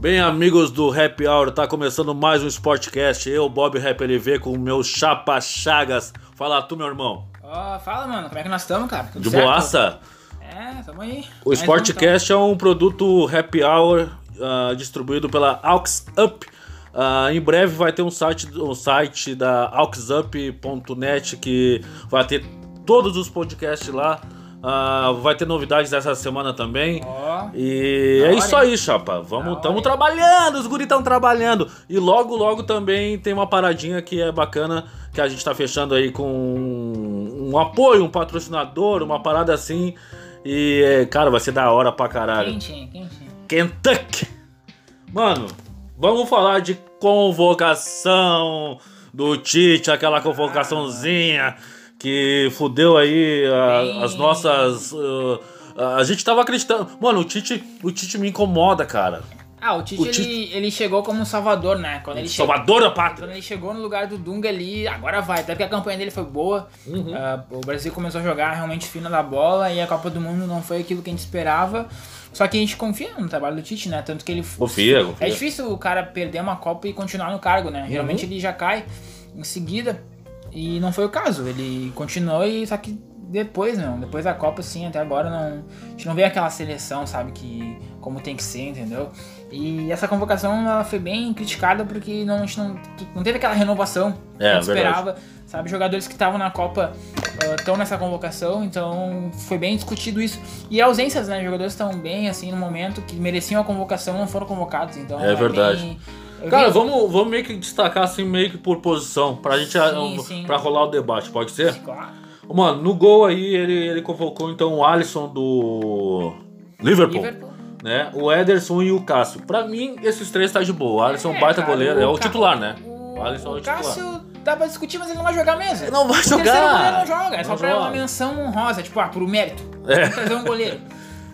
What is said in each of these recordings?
Bem, amigos do Happy Hour, tá começando mais um Sportcast. Eu, Bob Rap LV, com o meu Chapa Chagas. Fala tu, meu irmão. Ó, fala, mano, como é que nós estamos, cara? Tudo De certo? boaça? É, tamo aí. O Mais um, Sportcast é um produto Happy Hour ah, distribuído pela Aux Up. Ah, em breve vai ter um site, um site da auxup.net que vai ter todos os podcasts lá. Ah, vai ter novidades essa semana também. Ó, E é isso aí, chapa. Vamos, estamos trabalhando, os guris estão trabalhando. E logo, logo também tem uma paradinha que é bacana, que a gente tá fechando aí com um apoio, um patrocinador, uma parada assim. E, é, cara, vai ser da hora pra caralho. quentinho, quentinho. Kentucky. Mano, vamos falar de convocação do Tite, aquela convocaçãozinha que fudeu aí a- as nossas. uh, a gente tava acreditando. Mano, o Tite, o Tite me incomoda, cara. Ah, o Tite, O Tite- Ele, ele chegou como um salvador, né? Quando ele, chegou, Salvador da pátria. quando ele chegou no lugar do Dunga ali, agora vai. Até porque a campanha dele foi boa. Uhum. Ah, o Brasil começou a jogar realmente fino da bola e a Copa do Mundo não foi aquilo que a gente esperava. Só que a gente confia no trabalho do Tite, né? Tanto que ele. Confia, confia. É difícil o cara perder uma Copa e continuar no cargo, né? Geralmente Uhum. ele já cai em seguida. E não foi o caso. Ele continuou e só que depois, não. Depois da Copa, sim, até agora não. A gente não vê aquela seleção, sabe, que. como tem que ser, entendeu? E essa convocação ela foi bem criticada porque não, a gente não, não teve aquela renovação que É, a gente esperava. Sabe, jogadores que estavam na Copa estão nessa convocação, então foi bem discutido isso. E ausências, né? Jogadores estão bem assim no momento que mereciam a convocação não foram convocados, então É verdade. bem- Cara, vamos, vamos meio que destacar assim, meio que por posição, pra gente Sim, sim. pra rolar o debate, pode ser? Claro. Mano, no gol aí ele, ele convocou então o Alisson do Liverpool. Liverpool. né? O Ederson e o Cássio. Pra mim, esses três tá de boa. O Alisson é um É, baita cara, goleiro, é o titular, né? O, O Alisson é o o titular. Cássio dá pra discutir, mas ele não vai jogar mesmo. Ele não vai O jogar. goleiro não joga, é só Não pra joga. uma menção honrosa, tipo, ah, por mérito. É. Trazer um goleiro.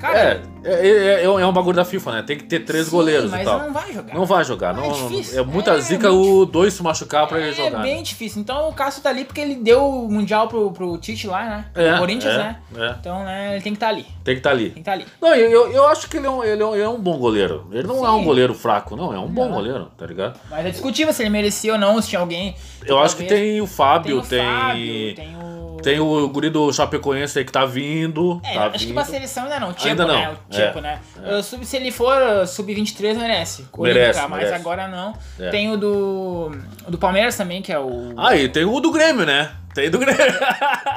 Cara, é, é, é um bagulho da FIFA, né? Tem que ter três sim, goleiros mas e tal. não vai jogar. Não vai jogar. É Não, difícil. é muita É zica muito o dois se machucar pra ele É jogar. bem né? difícil. Então o Cássio tá ali porque ele deu o Mundial pro, pro Tite lá, né? É, Pro Corinthians, é, né? é. Então, né, ele tem que estar ali. Tem que estar ali. Tem que estar ali. Não, eu, eu, eu acho que ele é, um, ele, é um, ele é um bom goleiro. Ele não é um Sim. goleiro fraco, não. É um bom Não. goleiro, tá ligado? Mas é discutível se ele merecia ou não, se tinha alguém. Eu acho que tem o Fábio, tem. tem. o Fábio, tem o. Tem o guri do Chapecoense aí que tá vindo. É, tá acho que vindo. pra seleção ainda não. Tipo, Ainda não, né? O tipo, é, né? Uh, se ele for uh, sub-23, merece. Merece, mas merece. agora não. É. Tem o do. O do Palmeiras também, que é o. Ah, e tem o do Grêmio, né? Tem do Grêmio.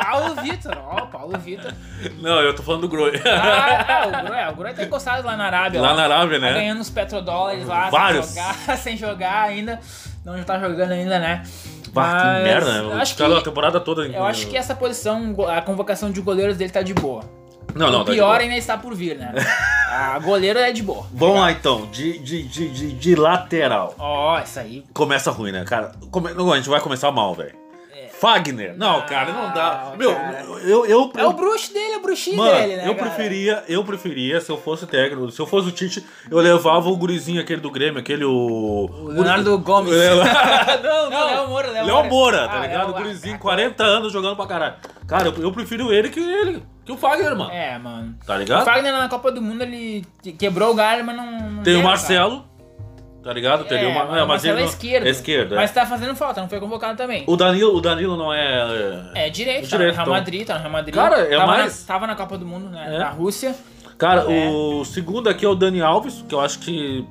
Paulo Vitor. Ó, Paulo Vitor. Não, eu tô falando do Groi. Ah, o Groi, o Groi tá encostado lá na Arábia. Lá na Arábia, Tá né? ganhando uns petrodólares lá, Vários. sem jogar, sem jogar ainda. Não tá jogando ainda, né? Bah, que merda, né? eu Os acho que- caras a temporada toda. Eu acho que essa posição, a convocação de goleiros dele tá de boa. Não, não, o tá pior boa. ainda está por vir, né? a goleiro é de boa. Vamos lá então, de, de, de, de, de lateral. Ó, isso aí. Começa ruim, né, cara? Come... Não, a gente vai começar mal, velho. Fagner. Não, cara, não dá. Não, Meu, cara. eu. eu, É o bruxo dele, é o bruxinho Mano, dele, né? eu cara? preferia, eu preferia, se eu fosse técnico, se eu fosse o Tite, eu levava o gurizinho aquele do Grêmio, aquele o. O Leonardo Gomes. não, Não, Léo Moura, Léo Léo Moura. Moura, tá Ah, ligado? Léo- O gurizinho, ah, 40 anos jogando pra caralho. Cara, eu, eu prefiro ele que ele, que o Fagner, mano. É, mano. Tá O ligado? Fagner na Copa do Mundo, ele quebrou o galho, mas não. não Tem o deu, Marcelo, tá ligado? Cara. Teria É, uma, mas o Marcelo ele é esquerdo. É esquerdo, é. Mas tá fazendo falta, não foi convocado também. O Danilo, o Danilo não é. É direito, O tá direito, no Real então. Madrid, tá no Real Madrid. Cara, é tava mais- Na, tava na Copa do Mundo, né? É. Na Rússia. Cara, É. o segundo aqui é o Dani Alves, que eu acho que.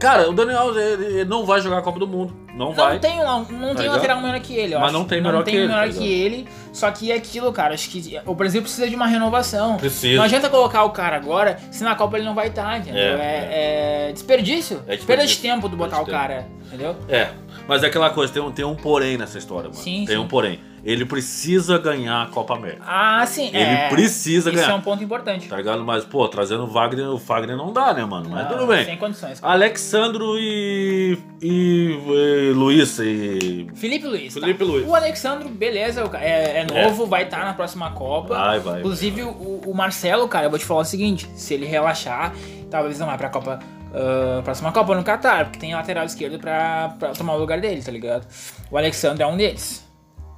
Cara, o Dani Alves ele, não vai jogar a Copa do Mundo. Não, vai. Não tem, não, não tem ligado? lateral melhor que ele, eu Mas acho. não tem melhor não que tem ele, melhor tá que ele. Só que é aquilo, cara. Acho que o Brasil precisa de uma renovação. Precisa. Não adianta colocar o cara agora se na Copa ele não vai estar, entendeu? É, É, é desperdício. É desperdício. Perda de tempo do botar de o cara, entendeu? É, mas é aquela coisa, tem um, tem um porém nessa história, mano. Sim, tem sim. um porém. Ele precisa ganhar a Copa América. Ah, sim. Ele é, precisa Isso ganhar. é um ponto importante. Tá ligado? Mas, pô, trazendo o Wagner, o Wagner não dá, né, mano? Mas Não, tudo bem. Sem condições. cara. Alexandro e. e. e Luiz e. Felipe Luiz. tá? Felipe Luiz. O Alexandro, beleza, ca- é, é novo, vai estar na próxima Copa. Vai, vai, Inclusive, O, o Marcelo, cara, eu vou te falar o seguinte: se ele relaxar, talvez não vá pra Copa. ah, próxima Copa no Qatar, porque tem lateral esquerdo pra, pra tomar o lugar dele, tá ligado? O Alexandre é um deles.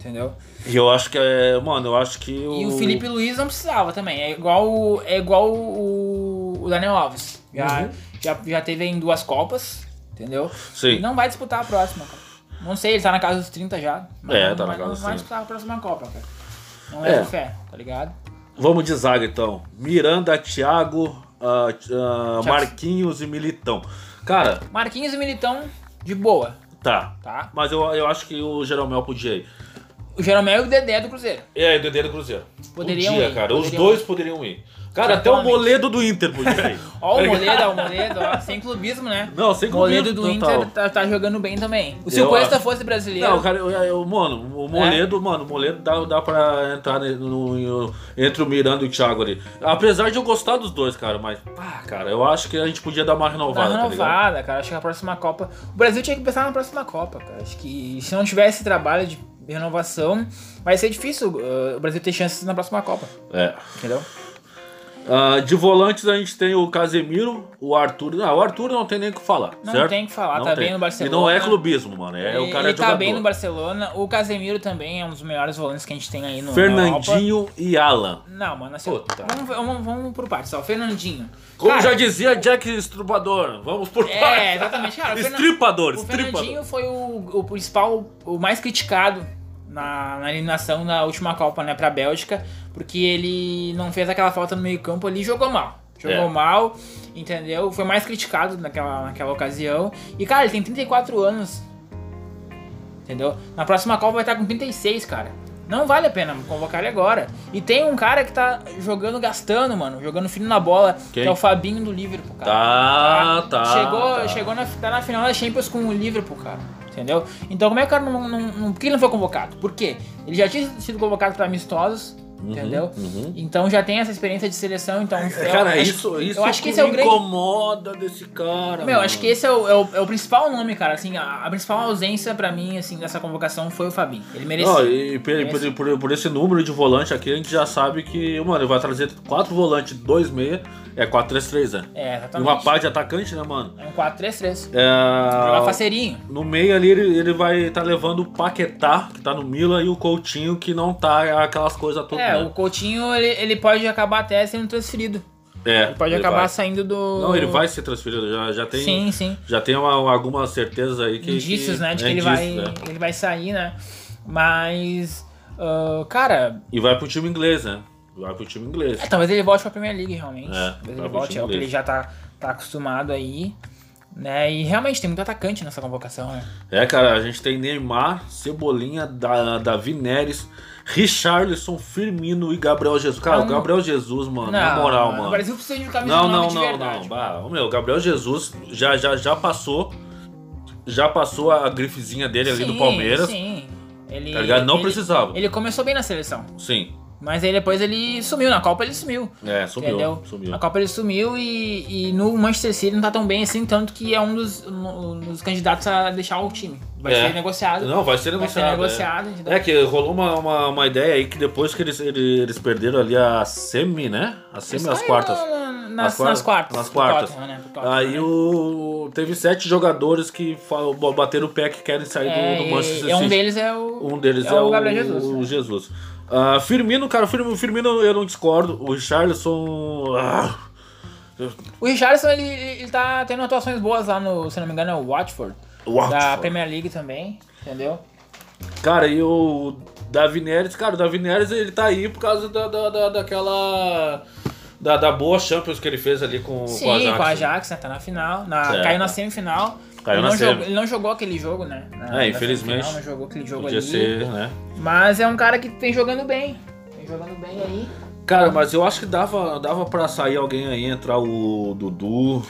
Entendeu? E eu acho que é. Mano, eu acho que o. E o Felipe Luiz não precisava também. É igual, o- é igual o, o Daniel Alves. Já, Uhum. já, já teve em duas Copas, entendeu? Sim. E não vai disputar a próxima, cara. Não sei, ele tá na casa dos 30 já. mas É, não, tá na vai- casa não dos vai 30. disputar a próxima Copa, cara. Não É. é de fé, tá ligado? Vamos de zaga então. Miranda, Thiago, ah, Thiago. Marquinhos e Militão. Cara, Marquinhos e Militão, de boa, tá. tá? Mas eu, eu acho que o Jeromel podia ir. O Jeromel e o Dedé do Cruzeiro. É, o Dedé do Cruzeiro. Poderiam podia, ir, cara. Os poderiam dois poderiam ir. Cara, até o. Moledo do Inter podia ir. Ó, Tá o ligado? Moledo, ó, o Moledo, ó, sem clubismo, né? Não, sem O Moledo clubismo do total. Inter tá, tá jogando bem também. O Se o Cuesta fosse brasileiro. Não, cara, eu, eu- mano, o Moledo, mano, o Moledo dá, dá pra entrar ne- no, no- entre o Miranda e o Thiago ali. Apesar de eu gostar dos dois, cara, mas, ah, cara, eu acho que a gente podia dar uma renovada, tá ligado? renovada, cara. Acho que a próxima Copa. O Brasil tinha que pensar na próxima Copa, cara. Acho que se não tiver esse trabalho de renovação, vai ser difícil uh, o Brasil ter chances na próxima Copa. É. Entendeu? Ah, de volantes a gente tem o Casemiro, o Arthur. Não, o Arthur não tem nem o que falar, Não certo? tem o que falar, Não tá tem. bem no Barcelona. E não é clubismo, mano. É, o cara ele é tá bem no Barcelona. O Casemiro também é um dos melhores volantes que a gente tem aí no na. Fernandinho e Alan. Não, mano, assim, Puta. vamos, vamos, vamos por partes, ó. Fernandinho. Como Cara, já dizia Jack Estrupador, vamos por É, partes. exatamente, cara. Estripador, O estripador. Fernandinho foi o, o principal, o mais criticado na, na eliminação da última Copa, né, pra Bélgica, porque ele não fez aquela falta no meio-campo ali e jogou mal. Jogou É. mal, entendeu? Foi mais criticado naquela, naquela ocasião. E, cara, ele tem 34 anos. Entendeu? Na próxima Copa vai estar com 36, cara. Não vale a pena convocar ele agora. E tem um cara que tá jogando, gastando, mano. Jogando fino na bola, Quem? que é o Fabinho do Liverpool, cara. Tá, tá. Chegou, tá. chegou na, tá na final da Champions com o Liverpool, cara. Entendeu? Então como é que o cara não, não, não- Por que ele não foi convocado? Por quê? Ele já tinha sido convocado pra amistosos, entendeu? uhum. Então já tem essa experiência de seleção, então. eu Cara, acho- isso, isso eu acho que esse é o grande. incomoda desse cara. Meu, mano. acho que esse é o, é o, é o principal nome, cara. Assim, a, a principal ausência pra mim, assim, dessa convocação foi o Fabinho. Ele merecia. Não, e por, Merece. por, por- por esse número de volante aqui, a gente já sabe que, mano, ele vai trazer quatro volantes, dois meia, é 4-3-3, né? É, E exatamente. uma parte de atacante, né, mano? É um 4-3-3. Jogar É... faceirinho. No meio ali ele, ele vai estar levando o Paquetá, que tá no Milan, e o Coutinho, que não tá aquelas coisas todas. É, né? o Coutinho, ele, ele pode acabar até sendo transferido. É, Ele pode ele acabar vai. saindo do. Não, ele vai ser transferido, já, já tem, Sim, sim. já tem uma, algumas certezas aí que... indícios, que- né? De é, que ele, indícios, vai, né? ele vai sair, né? Mas. ah, cara, E vai pro time inglês, né? Vai pro time inglês. é, talvez ele volte pra Premier League, realmente. É, talvez ele volte, é o que ele já tá, tá acostumado aí. Né? E realmente tem muito atacante nessa convocação, né? É, cara, a gente tem Neymar, Cebolinha, da, Davi Neres, Richarlison, Firmino e Gabriel Jesus. Cara, o Gabriel Jesus, mano, na Não, moral, O mano. Brasil precisa de um camisa Não, não, não, verdade. não. Bah, o meu, Gabriel Jesus já, já, já passou. Já passou a grifezinha dele ali Sim, do Palmeiras. Sim. Ele, Tá ligado? Não ele- precisava. Ele começou bem na seleção. Sim. Mas aí depois ele sumiu. Na Copa ele sumiu. É, sumiu. entendeu? Sumiu. Na Copa ele sumiu e, e no Manchester City não tá tão bem assim, tanto que é um dos, um dos candidatos a deixar o time. Vai É. ser negociado. Não, vai ser vai ser negociado. negociado, é. É que rolou uma, uma, uma ideia aí que depois que eles, eles, perderam ali a semi, né? A semi, as quartas. na- na- Nas, As nas quartas. Nas quartas. Né? Aí né? o. Teve sete jogadores que fa- bateram o pé que querem sair É, do, do Manchester e um City. deles é o. Um deles é, é o o Gabriel Jesus. o Jesus. Ah, Firmino, cara, Firmino, Firmino eu não discordo. O Richarlison. ah, O Richardson, ele, ele tá tendo atuações boas lá no, se não me engano, é o Watford. Watford. Da Premier League também, entendeu? Cara, e o Davi Neres, cara, o Davi Neres ele tá aí por causa da, da, da- daquela. Da, da boa Champions que ele fez ali com, Sim, com a Ajax. com a Ajax, né? Tá na final. Na, É. caiu na semifinal. Caiu ele, não jogou, ele não jogou aquele jogo, né? Na- É, infelizmente. semifinal, Não jogou aquele jogo Podia ali. ser, né? Mas é um cara que tem jogando bem. Tem jogando bem aí. Cara, mas eu acho que dava, dava pra sair alguém aí, entrar o Dudu.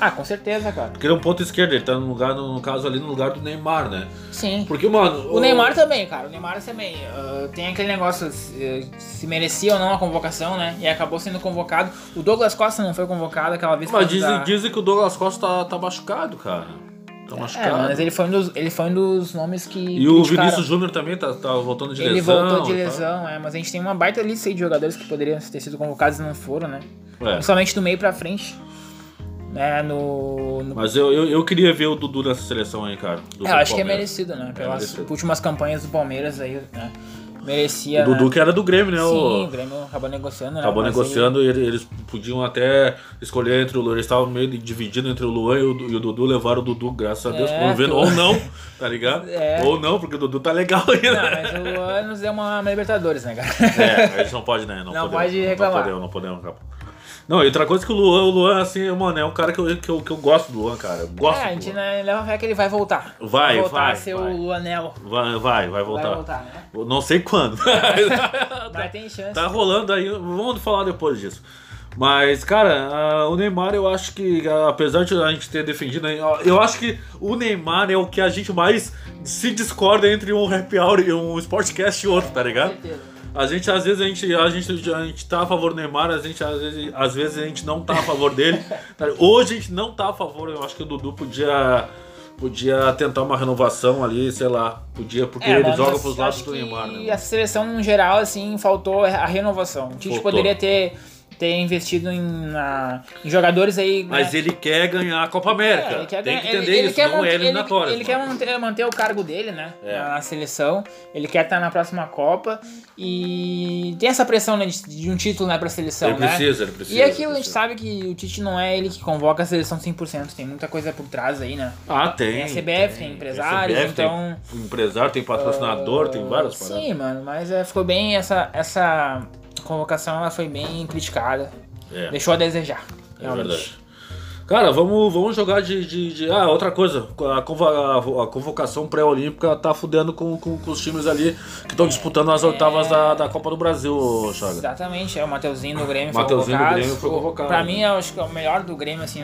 Ah, com certeza, cara. Porque ele é um ponto esquerdo, ele tá no lugar, no caso ali, no lugar do Neymar, né? Sim. Porque, mano. O Neymar também, cara. O Neymar também. ah, tem aquele negócio se, se merecia ou não a convocação, né? E acabou sendo convocado. O Douglas Costa não foi convocado aquela vez Mas dizem, da- dizem que o Douglas Costa tá, tá machucado, cara. Tá É, machucado. mas ele foi um dos, ele foi um dos nomes que. E o. Vinícius Júnior também tá, tá voltando de Ele lesão. voltou de tá? lesão, é, mas a gente tem uma baita lista aí de jogadores que poderiam ter sido convocados e não foram, né? É. Principalmente do meio pra frente. Né, no, no- Mas eu, eu, eu queria ver o Dudu nessa seleção aí, cara. É, eu acho que é merecido, né? Pelas merecido. últimas campanhas do Palmeiras aí, né? Merecia. O Dudu né? que era do Grêmio, né? Sim, o... o Grêmio acabou negociando, né? Acabou Mas negociando e ele- eles podiam até escolher entre o Luan. Eles estavam meio divididos entre o Luan e o, e o Dudu. Levaram o Dudu, graças a Deus, É, por vendo. Ou não, tá ligado? É. Ou não, porque o Dudu tá legal ainda. Não, mas o Luan nos deu uma, uma Libertadores, né, cara? É, a gente não pode, né? Não, Não podemos, pode reclamar. Não podemos, não podemos. Não, e outra coisa que o Luan, o Luan, assim, mano, é um cara que eu, que eu, que eu gosto do Luan, cara. Eu gosto É, a gente né, leva fé que ele vai voltar. Vai, voltar vai, a ser vai. o Luanel. Vai, vai, vai voltar. Vai voltar, né? Não sei quando. Mas tem chance. Tá rolando aí, vamos falar depois disso. Mas, cara, o Neymar eu acho que, apesar de a gente ter defendido, eu acho que o Neymar é o que a gente mais se discorda entre um happy hour e um sportcast e outro, tá Com ligado? certeza. A gente, às vezes, a gente, a gente, a gente tá a favor do Neymar, a gente, às vezes, às vezes a gente não tá a favor dele. Hoje a gente não tá a favor, eu acho que o Dudu podia, podia tentar uma renovação ali, sei lá, podia, porque ele É, mano, joga pros lados do Neymar, né? A seleção, no geral, assim, faltou a renovação. O Tite poderia ter, ter investido em, na- em jogadores aí. né? Mas ele quer ganhar a Copa América. É, ele quer Tem que ele- entender ele isso, quer não é ele- eliminatório. Ele, quer manter, manter o cargo dele, né? É. Na seleção. Ele quer estar na próxima Copa. E tem essa pressão né, de, de um título né, pra seleção, Ele né? precisa, ele precisa. E aquilo a ele gente sabe que o Tite não é ele que convoca a seleção 100%. Tem muita coisa por trás aí, né? Ah, tem. Tem a CBF, tem empresários, CBF, então- Tem empresário, tem patrocinador, tem várias paradas. Sim, mano, mas é, ficou bem. Essa, essa convocação ela foi bem criticada. É. Deixou a desejar. É realmente. verdade. Cara, vamos, vamos jogar de, de, de- Ah, outra coisa. A, convo- a convocação pré-olímpica tá fudendo com, com, com os times ali que estão disputando as oitavas da, da Copa do Brasil, Chaga. Exatamente, é o Mateuzinho do Grêmio Mateuzinho do foi convocado. Grêmio foi convocado. Pra mim, eu acho que é o melhor do Grêmio, assim,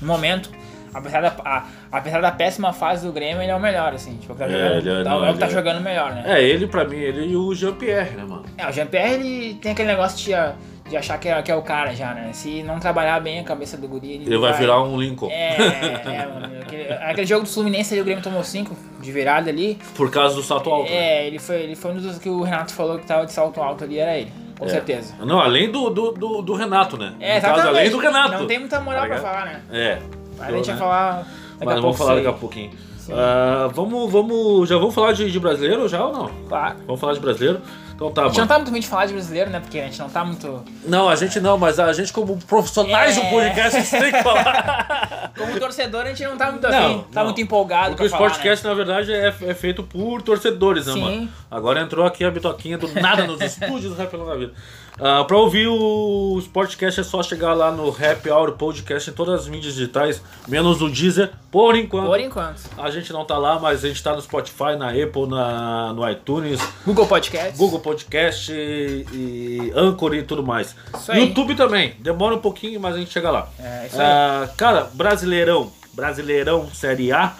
no momento. Apesar da, a- apesar da péssima fase do Grêmio, ele é o melhor, assim. Tipo, tá É, jogando, ele é- tá- não, é o que tá ele é- jogando melhor, né? É, ele pra mim, ele e o Jean-Pierre, né, mano? É, o Jean-Pierre, ele tem aquele negócio de, de achar que é, que é o cara já, né? Se não trabalhar bem a cabeça do guri, ele, Ele vai virar um Lincoln. É, é, mano. Aquele, aquele jogo do Fluminense ali, o Grêmio tomou 5 de virada ali. Por causa do salto alto. né? É, ele foi, ele foi um dos que o Renato falou que tava de salto alto ali, era ele. Com É. certeza. Não, além do, do, do, do Renato, né? É, No caso, exatamente. além do Renato. Não tem muita moral Tá pra falar, né? É. Mas a gente né? vai falar daqui Mas a vamos pouco. falar daqui a pouquinho. Ah, vamos, vamos. Já vamos falar de, de brasileiro já ou não? Claro. Vamos falar de brasileiro? Então tá, A gente não tá muito bem de falar de brasileiro, né? Porque a gente não tá muito. Não, a gente não, mas a gente, como profissionais É. do podcast, a gente tem que falar. Como torcedor, a gente não tá muito Não, afim. Tá não. muito empolgado Porque o falar, Sportcast, na verdade, é, é feito por torcedores, né, Sim. mano? Agora entrou aqui a bitoquinha do nada nos estúdios do Rap Longa Vida. Ah, pra ouvir o Sportcast é só chegar lá no Happy Hour Podcast em todas as mídias digitais, menos o Deezer, por enquanto. Por enquanto. A gente não tá lá, mas a gente tá no Spotify, na Apple, na, no iTunes, Google Podcast. Google Podcast e, e Anchor e tudo mais. Isso aí. YouTube também. Demora um pouquinho, mas a gente chega lá. É, isso aí. Ah, cara, Brasileirão. Brasileirão Série A.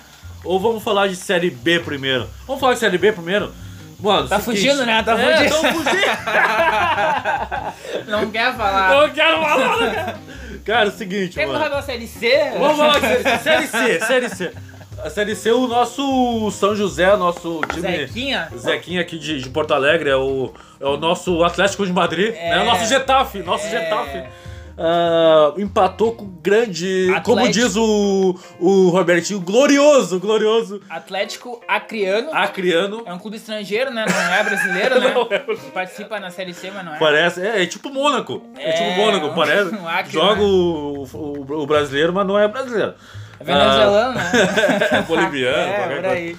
Ou vamos falar de Série B primeiro? Vamos falar de Série B primeiro? Mano, Tá fugindo, né? Tá é, fugindo. fugindo. Não quer falar. Eu quero falar. Cara, é o seguinte, Quer mano. falar da Série C? Vamos falar série C, Série C. A Série C, o nosso São José, nosso time. Zequinha? Zequinha aqui de, de Porto Alegre, é o, é o nosso Atlético de Madrid, É. né? O nosso Getafe, nosso É. Getafe. Ah, empatou com grande, Atlético. como diz o, o Robertinho, glorioso, glorioso, Atlético Acreano. acriano. É um clube estrangeiro, né? Não é brasileiro, né? Não é Participa na Série C, mas não é. Parece, é, é tipo Mônaco, é, É, tipo Mônaco, parece. um Acre, Joga né? o, o, o brasileiro, mas não é brasileiro. É venezuelano, né? É boliviano, é, qualquer coisa.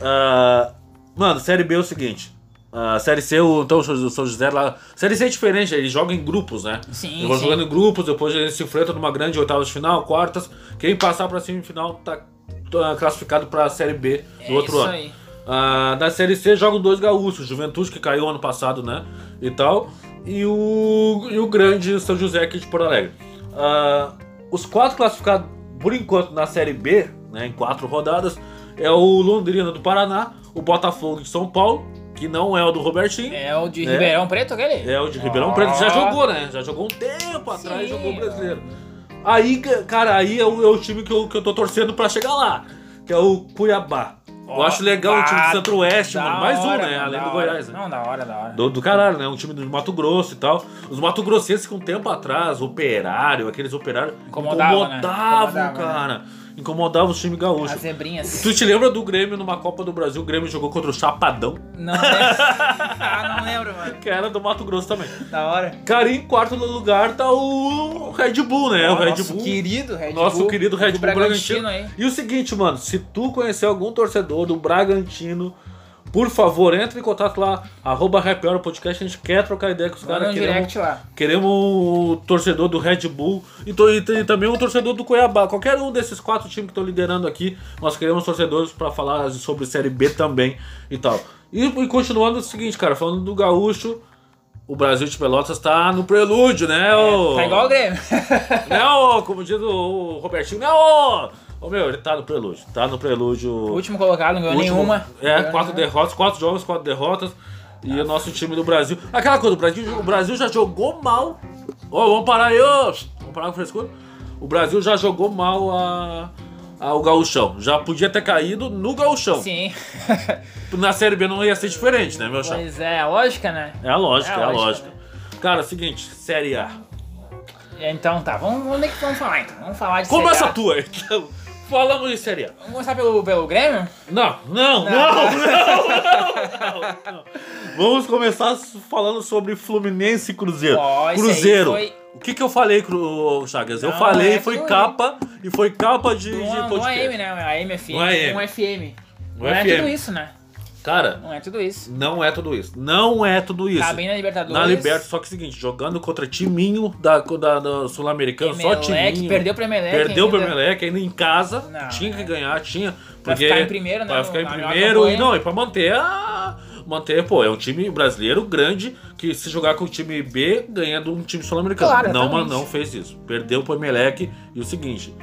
Ah, mano, Série B é o seguinte. A série C, o, então, o São José lá. Série C é diferente, eles jogam em grupos, né? Sim, Eles vão jogando em grupos, depois eles se enfrentam numa grande oitava de final, quartas. Quem passar pra semifinal tá, tá classificado pra Série B do É outro isso ano. aí. Ah, na Série C jogam dois gaúchos, Juventude que caiu ano passado, né? E tal. E o, e o grande São José aqui de Porto Alegre. Ah, os quatro classificados, por enquanto, na Série B, né, em quatro rodadas, é o Londrina do Paraná, o Botafogo de São Paulo, que não é o do Robertinho. É o de É. Ribeirão Preto, aquele? É o de Ribeirão Ó. Preto, já jogou, né? Já jogou um tempo atrás, Sim, jogou o brasileiro. Aí, ca- cara, aí é o, é o time que eu, que eu tô torcendo pra chegar lá, que é o Cuiabá. Eu acho legal o time do Centro-Oeste, Da mano. Mais um, hora, né? mano, Além do hora. Goiás, né? Não, da hora, da hora. Do, do caralho, né? Um time do Mato Grosso e tal. Os Mato Grossenses que um tempo atrás, operário, aqueles operários Incomodava, né? incomodavam, Incomodava, cara. Incomodavam os times gaúchos. As zebrinhas. Tu te lembra do Grêmio numa Copa do Brasil? O Grêmio jogou contra o Chapadão, Não lembro. ah, não lembro, mano. que era do Mato Grosso também. Da hora. Cara, em quarto lugar tá o Red Bull, né? o Red Nosso Bull. querido Red Bull. Nosso querido Red Bull Bragantino. aí. E o seguinte, mano, se tu conhecer algum torcedor do Bragantino, por favor, entre em contato lá, arroba Happy Hour Podcast, a gente quer trocar ideia com os caras. Queremos, queremos um torcedor do Red Bull e, to- e tem também um torcedor do Cuiabá. Qualquer um desses quatro times que estão liderando aqui, nós queremos torcedores pra falar sobre Série B também e tal. E, e continuando o seguinte, cara, falando do Gaúcho, o Brasil de Pelotas tá no prelúdio, né? ô- Tá igual o Grêmio. né, como diz o, o Robertinho, né, ô, meu, ele tá no prelúdio, tá no prelúdio. O último colocado, não ganhou último- nenhuma. É, Ganhou quatro nenhuma. derrotas, quatro jogos, quatro derrotas. E o nosso time do Brasil. Aquela coisa, o Brasil, o Brasil já jogou mal. Ô, vamos parar aí, ô, vamos parar com frescura. O Brasil já jogou mal a, a- o gauchão. Já podia ter caído no gauchão. Sim. Na Série B não ia ser diferente, né, meu chapa? pois é, a lógica, né? É a lógica, é É a lógica. lógica, Cara, seguinte, Série A. Então tá, vamos, vamos, é vamos falar então? Vamos falar de Começa Série a tua, então. Falamos de Série A. Vamos começar pelo, pelo Grêmio? Não, não, não, não, não, não, não. Vamos começar falando sobre Fluminense e Cruzeiro. Aí Cruzeiro. foi- O que que eu falei, Cru- Chagas? eu Não, falei, é foi capa e foi capa de, de um podcast. AM, né? AM FM. Um AM. Um FM. Um Não é FM. tudo isso, né? Cara, Não é tudo isso. não é tudo isso. Não é tudo isso. Tá bem na Libertadores. Na Liberta, só que é o seguinte, jogando contra timinho da, da, da Sul-Americano, só Emelec, timinho. perdeu pro Emelec Perdeu pro. Emelec, ainda em casa, Não, tinha que é. ganhar, tinha. Pra Porque, ficar em primeiro, né, Pra ficar em primeiro, e não, e pra manter a... Manter, pô, é um time brasileiro grande que se jogar com o time B, ganha de um time sul-americano. Claro, não, mano, não fez isso. Perdeu pro Emelec e o seguinte...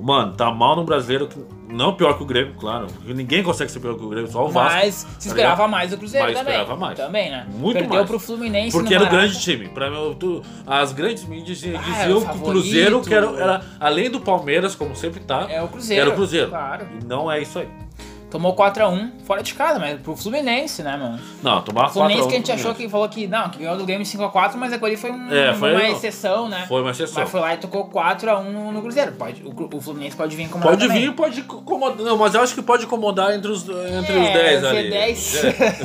Mano, tá mal no brasileiro, não pior que o Grêmio, claro. Ninguém consegue ser pior que o Grêmio, só o Vasco. Mas se tá esperava ligado? mais do Cruzeiro Mas também. esperava mais. Também, né? Muito Perdeu mais. pro Fluminense Porque era o grande time. Pra mim, tu- as grandes mídias diziam Ah, era o que o. Cruzeiro, que era, era, além do Palmeiras, como sempre tá, É o Cruzeiro. era o Cruzeiro. Claro. E não é isso aí. Tomou 4x1 fora de casa, mas pro Fluminense, né, mano? Não, tomar O Fluminense 4 que a gente achou que falou que não, que ganhou do Grêmio 5x4, mas ali foi, um- É, foi- uma exceção, né? Foi uma exceção. Mas foi lá e tocou 4x1 no Cruzeiro. Pode, o, o Fluminense pode vir incomodar Pode também. vir, pode incomodar. Não, mas eu acho que pode incomodar entre os, entre os É, 10 ali. Z10.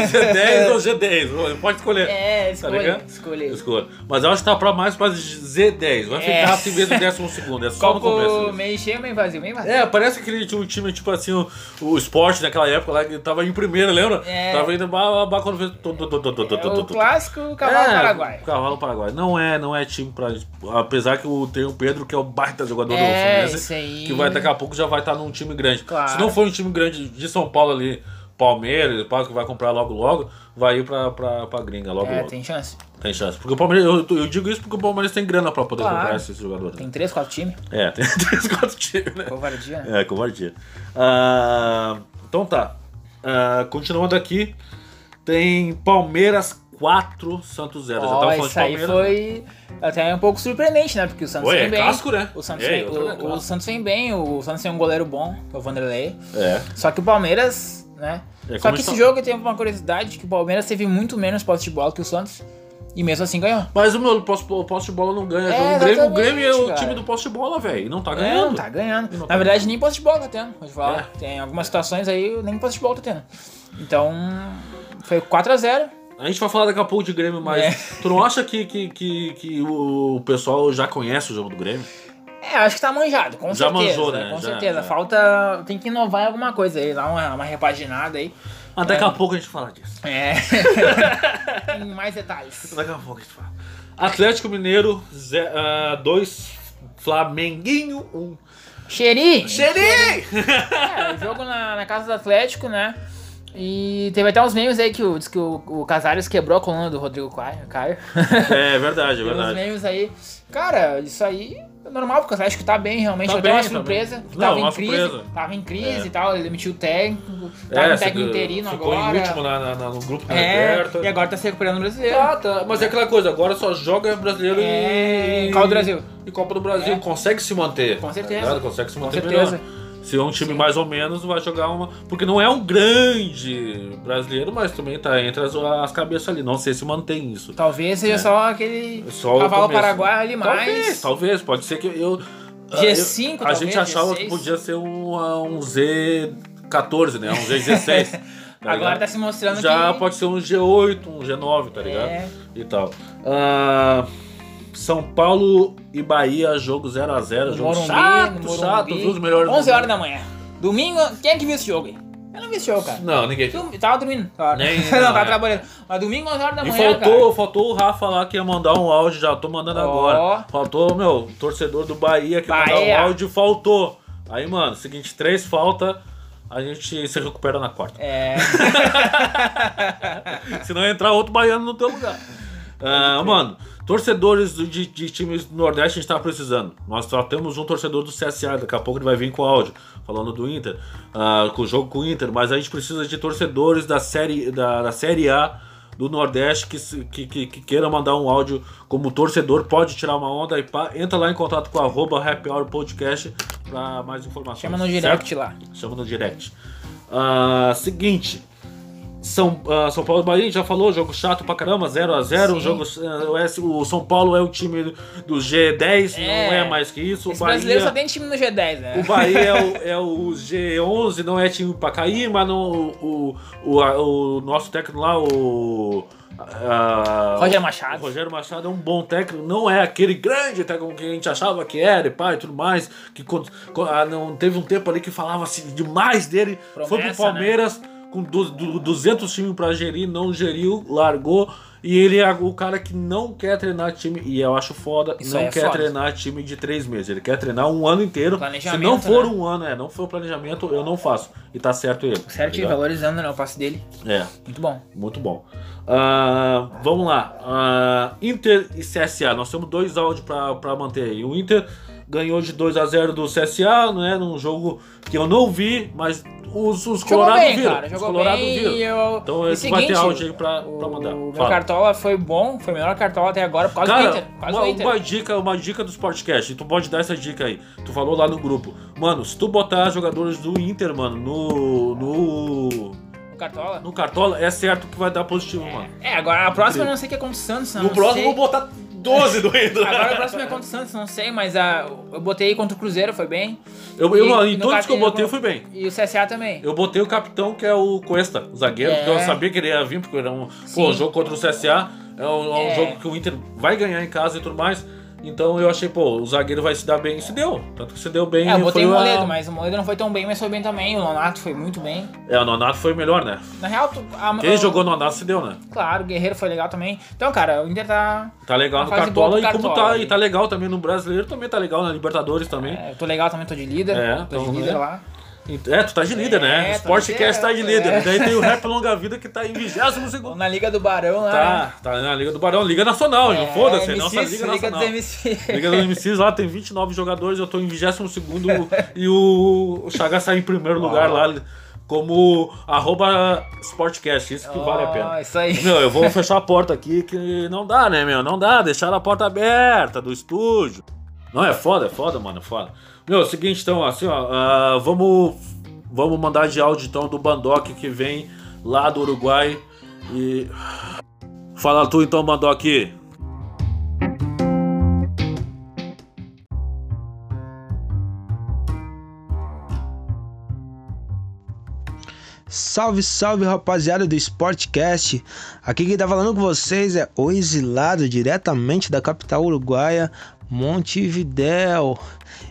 Z10 ou G10. Pode escolher. É, Tá ligado? escolha. Escolha. Mas eu acho que tá pra mais pra Z10. Vai É. ficar assim mesmo décimo segundo. É só no começo. Copo meio cheio, meio vazio, meio vazio. É, parece aquele tinha um time, tipo assim, o, o esporte naquela época lá, que tava em primeiro, lembra? É. Tava indo ba- ba- quando fez. É o clássico cavalo É, paraguai. Cavalo Paraguai. Não é, não é time pra. Apesar que tem o Pedro, que é o baita jogador do É, Fluminense, isso aí. que vai daqui a pouco já vai estar num time grande. Claro. Se não for um time grande de São Paulo ali, Palmeiras, que vai comprar logo logo, vai ir pra, pra, pra gringa logo É, logo. tem chance. Tem chance. Porque o Palmeiras, eu, eu digo isso porque o Palmeiras tem grana pra poder Claro. comprar esses jogadores. Tem 3, 4 times. É, tem três, quatro times, né? Covardia? É, covardia. Ah, então tá. Ah, continuando aqui, tem Palmeiras 4, Santos 0. Já Ó, tava falando de isso aí Palmeiras. foi até um pouco surpreendente, né? Porque o Santos Oi, vem é bem. clássico, né? O Santos, É, vem, também, o, claro. o Santos vem bem, o Santos tem um goleiro bom, que é o Vanderlei. É. Só que o Palmeiras, né? É, Só que esse jogo tem uma curiosidade que o Palmeiras teve muito menos posse de bola que o Santos. E mesmo assim ganhou. Mas o meu posse, o de bola não ganha. É, o, Grêmio, o Grêmio é o cara. time do posse de bola, velho. E não tá É, ganhando. não tá ganhando. Não Na tá verdade, nem posse de bola tá tendo, pode falar. É. Tem algumas situações aí, nem posse de bola tá tendo. Então, foi 4x0. A gente vai falar daqui a pouco de Grêmio, mas É. tu não acha que, que, que, que o pessoal já conhece o jogo do Grêmio? É, acho que tá manjado, com Já certeza. manjou, né? Com Já, certeza. é. Falta. Tem que inovar em alguma coisa aí, dar uma, uma repaginada aí. Mas daqui a pouco a gente fala disso. É. em mais detalhes. Daqui a pouco a gente fala. Atlético Mineiro 2, Flamenguinho 1. Um. Xeri! Xerei! É, jogo na, na casa do Atlético, né? E teve até uns memes aí que, o, diz que o, o Casares quebrou a coluna do Rodrigo Caio. Caio. É verdade, é Tem uns verdade. memes aí. Cara, isso aí normal, porque o Atlético tá bem, realmente. Tá uma bem, tá surpresa. que Não, tava uma em crise. surpresa. Tava em crise É. e tal. Ele demitiu o técnico. Tava É, um técnico interino ficou agora. em último na, na- no grupo da É, Liberta. e agora tá se recuperando o brasileiro. Tá, tá. Mas é aquela coisa, agora só joga brasileiro É, e. Copa do Brasil. E Copa do Brasil. É. Consegue se manter. Com certeza. tá? Consegue se Com manter certeza. melhor. Se é um time mais ou menos, vai jogar uma. Porque não é um grande brasileiro, mas também tá entre as, as cabeças ali. Não sei se mantém isso. Talvez seja É. só aquele Só o cavalo paraguai ali mais. Talvez, talvez. Pode ser que eu. G5, eu- A talvez, gente achava G6. que podia ser um, um Z14, né? Um Z16. tá Agora tá se mostrando Já que. pode ser um G8, um G9, tá ligado? É. E tal. Ah, São Paulo e Bahia, jogo 0x0. No Jogo Morumbi, chato, chato. Morumbi. Os melhores 11 horas da manhã. Domingo, quem é que viu esse jogo aí? Eu não vi esse jogo, cara. Não, ninguém viu. Eu tava dormindo. Tava. Nem- não, não, tava é. trabalhando. Mas domingo, 11 horas da E manhã, faltou, faltou o Rafa lá que ia mandar um áudio, já tô mandando Ó. agora. Faltou, meu, torcedor do Bahia que ia mandar um áudio, faltou. Aí, mano, seguinte, três falta, a gente se recupera na quarta. cara. É. Se não entrar outro baiano no teu lugar. Ah, mano, torcedores do- de, de times do Nordeste a gente tá precisando. Nós só temos um torcedor do CSA, daqui a pouco ele vai vir com áudio, falando do Inter, ah, com o jogo com o Inter, mas a gente precisa de torcedores da série, da, da série A do Nordeste que, que, que, que queira mandar um áudio como torcedor, pode tirar uma onda e pá, entra lá em contato com arroba Happy Hour Podcast pra mais informações. Chama no certo? direct lá. Chama no direct. Ah, seguinte. São, ah, São Paulo e Bahia, já falou, jogo chato pra caramba, 0x0. Sim. Jogo, ah, o S- o São Paulo é o time do G10, É. não é mais que isso. O Esse brasileiro só Bahia, tem time no G10, né? o Bahia é, o, é o G11, não é time pra cair, mas não, o, o, a- o nosso técnico lá, o. ah, Roger Machado. o Rogério Machado é um bom técnico, não é aquele grande técnico que a gente achava que era, e pai, e tudo mais. Que quando- não teve um tempo ali que falava assim demais dele. foi pro Promessa, Palmeiras com du, du- 200 times pra gerir, não geriu, largou. E ele é o cara que não quer treinar time, e eu acho foda, Isso não é quer foda. treinar time de três meses. Ele quer treinar um ano inteiro. Se não for né? um ano, é, não for o planejamento, eu não faço. E tá certo ele. Certo, tá valorizando né, o passe dele. É. Muito bom. Muito bom. Ah, vamos lá. Ah, Inter e CSA. Nós temos dois áudios pra manter aí. O Inter ganhou de 2 a 0 do CSA, né? Num jogo que eu não vi, mas os, os Jogou Colorados bem, viram. cara. os bem viram. eu... Então esse vai ter áudio aí pra, pra mandar. O meu cartola foi bom, foi o melhor cartola até agora por causa do Cara, Inter. Por causa uma, do Inter. uma dica, uma dica dos podcasts, tu pode dar essa dica aí. Tu falou lá no grupo. Mano, se tu botar jogadores do Inter, mano, no. no. Cartola. no cartola, é certo que vai dar positivo, mano. É, agora a próxima eu não sei o que é contra o Santos. não No próximo sei. eu vou botar 12 do Inter. Agora a próxima é contra o Santos, não sei, mas a, eu botei contra o Cruzeiro, foi bem. Eu, eu, em todos que eu botei eu fui bem. E o CSA também. Eu botei o capitão, que é o Cuesta, o zagueiro, É. porque eu sabia que ele ia vir, porque era um. Pô, o jogo contra o CSA é um, é um É. jogo que o Inter vai ganhar em casa e tudo mais. Então eu achei, pô, o zagueiro vai se dar bem. E se deu. Tanto que se deu bem. É, eu botei foi o a- Moledo, mas o Moledo não foi tão bem, mas foi bem também. O Nonato foi muito bem. É, o Nonato foi o melhor, né? Na real, tu, a, Quem a- jogou Nonato se deu, né? Claro, o Guerreiro foi legal também. Então, cara, o Inter tá. Tá legal Uma no Cartola e como Cartola tá, aí. e tá legal também no Brasileiro, também tá legal na Libertadores também. É, eu tô legal também, tô de líder. É, tô então, de líder né? lá. É, tu tá de líder, né? É, tô Sportcast tá de líder, líder. é. Daí tem o Rap Longa Vida que tá em 22 segundo. Na Liga do Barão lá. Tá, tá na Liga do Barão, Liga Nacional, É, não foda-se, nossa Liga Liga Nacional. dos MCs. Liga dos MCs lá tem 29 jogadores, eu tô em 22 segundo e o, Chagas sai em primeiro lugar lá como arroba Sportcast, isso que vale a pena. Isso aí. Meu, eu vou fechar a porta aqui que não dá, né, meu? Não dá, deixar a porta aberta do estúdio. Não, é foda, é foda, mano, é foda. Meu, é o seguinte, então, assim, ó, ah, vamos, vamos mandar de áudio, então, do Bandoc que vem lá do Uruguai e... Fala tu, então, Bandoc. Salve, salve rapaziada do Sportcast. Aqui quem tá falando com vocês é o exilado diretamente da capital uruguaia, Montevidéu.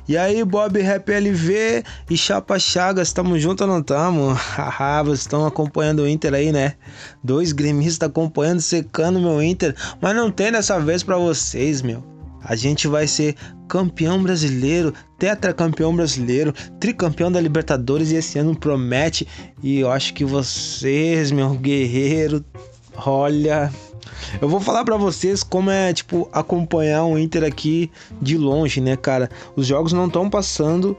E aí, Bob Rap LV e Chapa Chagas, tamo junto ou não tamo? Haha, vocês estão acompanhando o Inter aí, né? Dois gremistas acompanhando, secando meu Inter, mas não tem dessa vez pra vocês, meu. A gente vai ser campeão brasileiro, tetracampeão brasileiro, tricampeão da Libertadores e esse ano promete. E eu acho que vocês, meu guerreiro, olha, eu vou falar pra vocês como é, tipo, acompanhar o Inter aqui de longe, né, cara? Os jogos não estão passando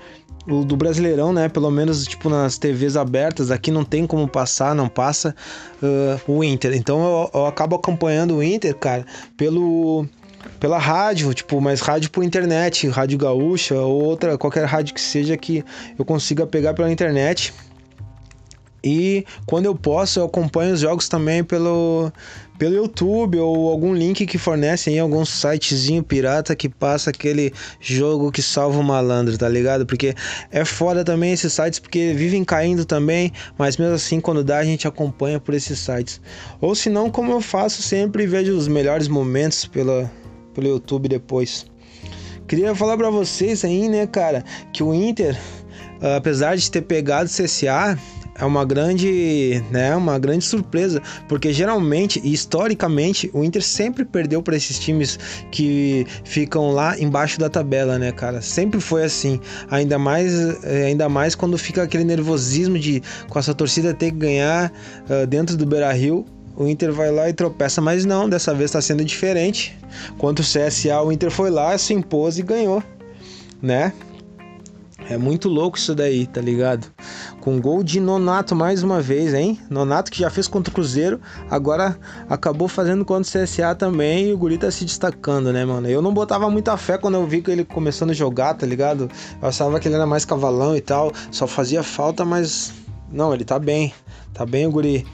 o do Brasileirão, né? Pelo menos, tipo, nas TVs abertas, aqui não tem como passar, não passa uh, o Inter. Então eu, eu acabo acompanhando o Inter, cara, pelo pela rádio, tipo, mas rádio por internet, rádio gaúcha ou outra, qualquer rádio que seja que eu consiga pegar pela internet. E quando eu posso, eu acompanho os jogos também pelo, pelo YouTube ou algum link que fornece aí algum sitezinho pirata que passa aquele jogo que salva o malandro, tá ligado? Porque é foda também esses sites porque vivem caindo também, mas mesmo assim quando dá a gente acompanha por esses sites. Ou se não, como eu faço sempre, vejo os melhores momentos pela, pelo YouTube depois. Queria falar para vocês aí, né, cara, que o Inter, apesar de ter pegado o CSA, é uma grande, né, uma grande surpresa, porque geralmente e historicamente o Inter sempre perdeu para esses times que ficam lá embaixo da tabela, né, cara? Sempre foi assim. Ainda mais, eh, ainda mais quando fica aquele nervosismo de com essa torcida ter que ganhar uh, dentro do Beira-Rio. O Inter vai lá e tropeça, mas não, dessa vez está sendo diferente. Quanto o CSA, o Inter foi lá, se impôs e ganhou, né? É muito louco isso daí, tá ligado? Com gol de Nonato mais uma vez, hein? Nonato que já fez contra o Cruzeiro, agora acabou fazendo contra o CSA também e o Guri tá se destacando, né, mano? Eu não botava muita fé quando eu vi que ele começando a jogar, tá ligado? Eu achava que ele era mais cavalão e tal, só fazia falta, mas não, ele tá bem. Tá bem o Guri.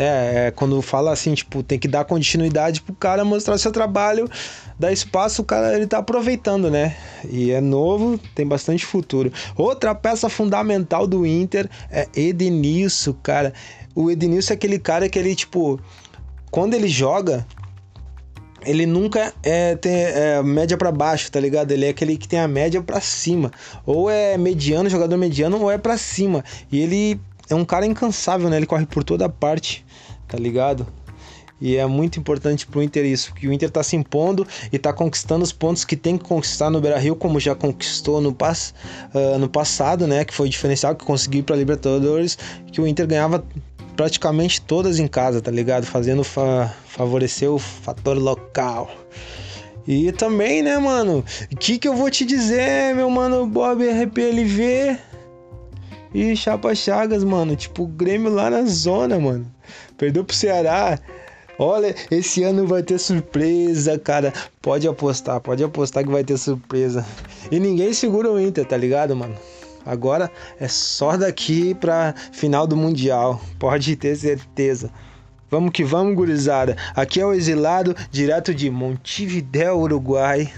É, é, quando fala assim, tipo, tem que dar continuidade pro cara mostrar seu trabalho, dar espaço, o cara ele tá aproveitando, né? E é novo, tem bastante futuro. Outra peça fundamental do Inter é Edenilson, cara. O Edenilson é aquele cara que ele, tipo, quando ele joga, ele nunca é, tem é, média para baixo, tá ligado? Ele é aquele que tem a média para cima. Ou é mediano, jogador mediano, ou é para cima. E ele é um cara incansável, né? Ele corre por toda parte, tá ligado? E é muito importante pro Inter isso, que o Inter tá se impondo e tá conquistando os pontos que tem que conquistar no Beira-Rio, como já conquistou no, pass, uh, no passado, né? Que foi diferencial, que conseguiu pra Libertadores, que o Inter ganhava praticamente todas em casa, tá ligado? Fazendo fa favorecer o fator local. E também, né, mano? O que, que eu vou te dizer, meu mano Bob RPLV? E Chapa Chagas, mano. Tipo, o Grêmio lá na zona, mano. Perdeu pro Ceará. Olha, esse ano vai ter surpresa, cara. Pode apostar, pode apostar que vai ter surpresa. E ninguém segura o Inter, tá ligado, mano? Agora é só daqui pra final do Mundial. Pode ter certeza. Vamos que vamos, gurizada. Aqui é o Exilado, direto de Montevidéu, Uruguai.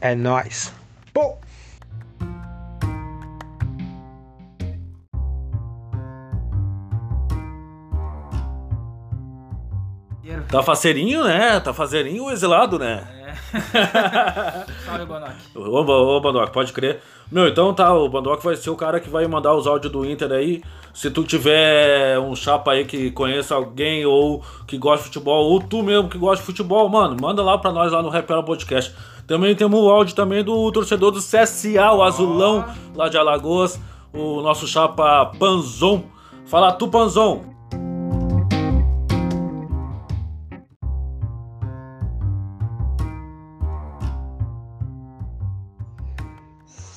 É nós. Pô! Tá faceirinho, né? Tá faceirinho o exilado, né? É. Salve, Bonoc. Ô, ô, Bandoc, pode crer. Meu, então tá, o Bandoc vai ser o cara que vai mandar os áudios do Inter aí. Se tu tiver um chapa aí que conheça alguém ou que gosta de futebol, ou tu mesmo que gosta de futebol, mano, manda lá pra nós lá no Repela Podcast. Também temos o áudio também do torcedor do CSA, o Azulão, lá de Alagoas, o nosso chapa Panzon. Fala tu, Panzon.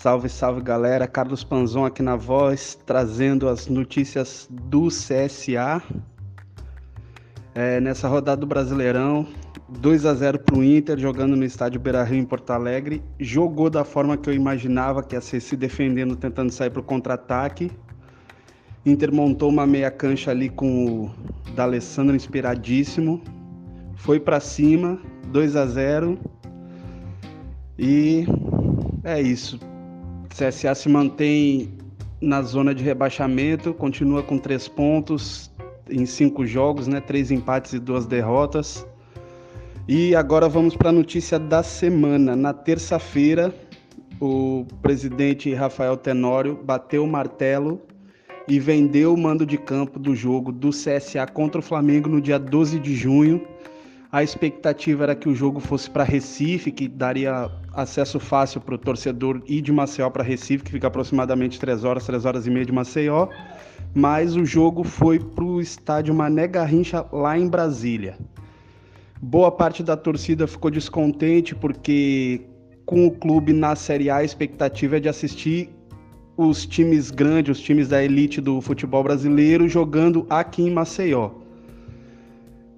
Salve, salve galera, Carlos Panzon aqui na voz, trazendo as notícias do CSA. É, nessa rodada do Brasileirão, 2 a 0 para o Inter, jogando no estádio Beira Rio em Porto Alegre. Jogou da forma que eu imaginava, que ia ser se defendendo, tentando sair para o contra-ataque. Inter montou uma meia cancha ali com o D'Alessandro inspiradíssimo. Foi para cima, 2 a 0 E é isso. CSA se mantém na zona de rebaixamento, continua com três pontos em cinco jogos, né? Três empates e duas derrotas. E agora vamos para a notícia da semana. Na terça-feira, o presidente Rafael Tenório bateu o martelo e vendeu o mando de campo do jogo do CSA contra o Flamengo no dia 12 de junho. A expectativa era que o jogo fosse para Recife, que daria acesso fácil para o torcedor ir de Maceió para Recife, que fica aproximadamente 3 horas, 3 horas e meia de Maceió. Mas o jogo foi para o estádio Mané Garrincha, lá em Brasília. Boa parte da torcida ficou descontente porque com o clube na Série A a expectativa é de assistir os times grandes, os times da elite do futebol brasileiro jogando aqui em Maceió.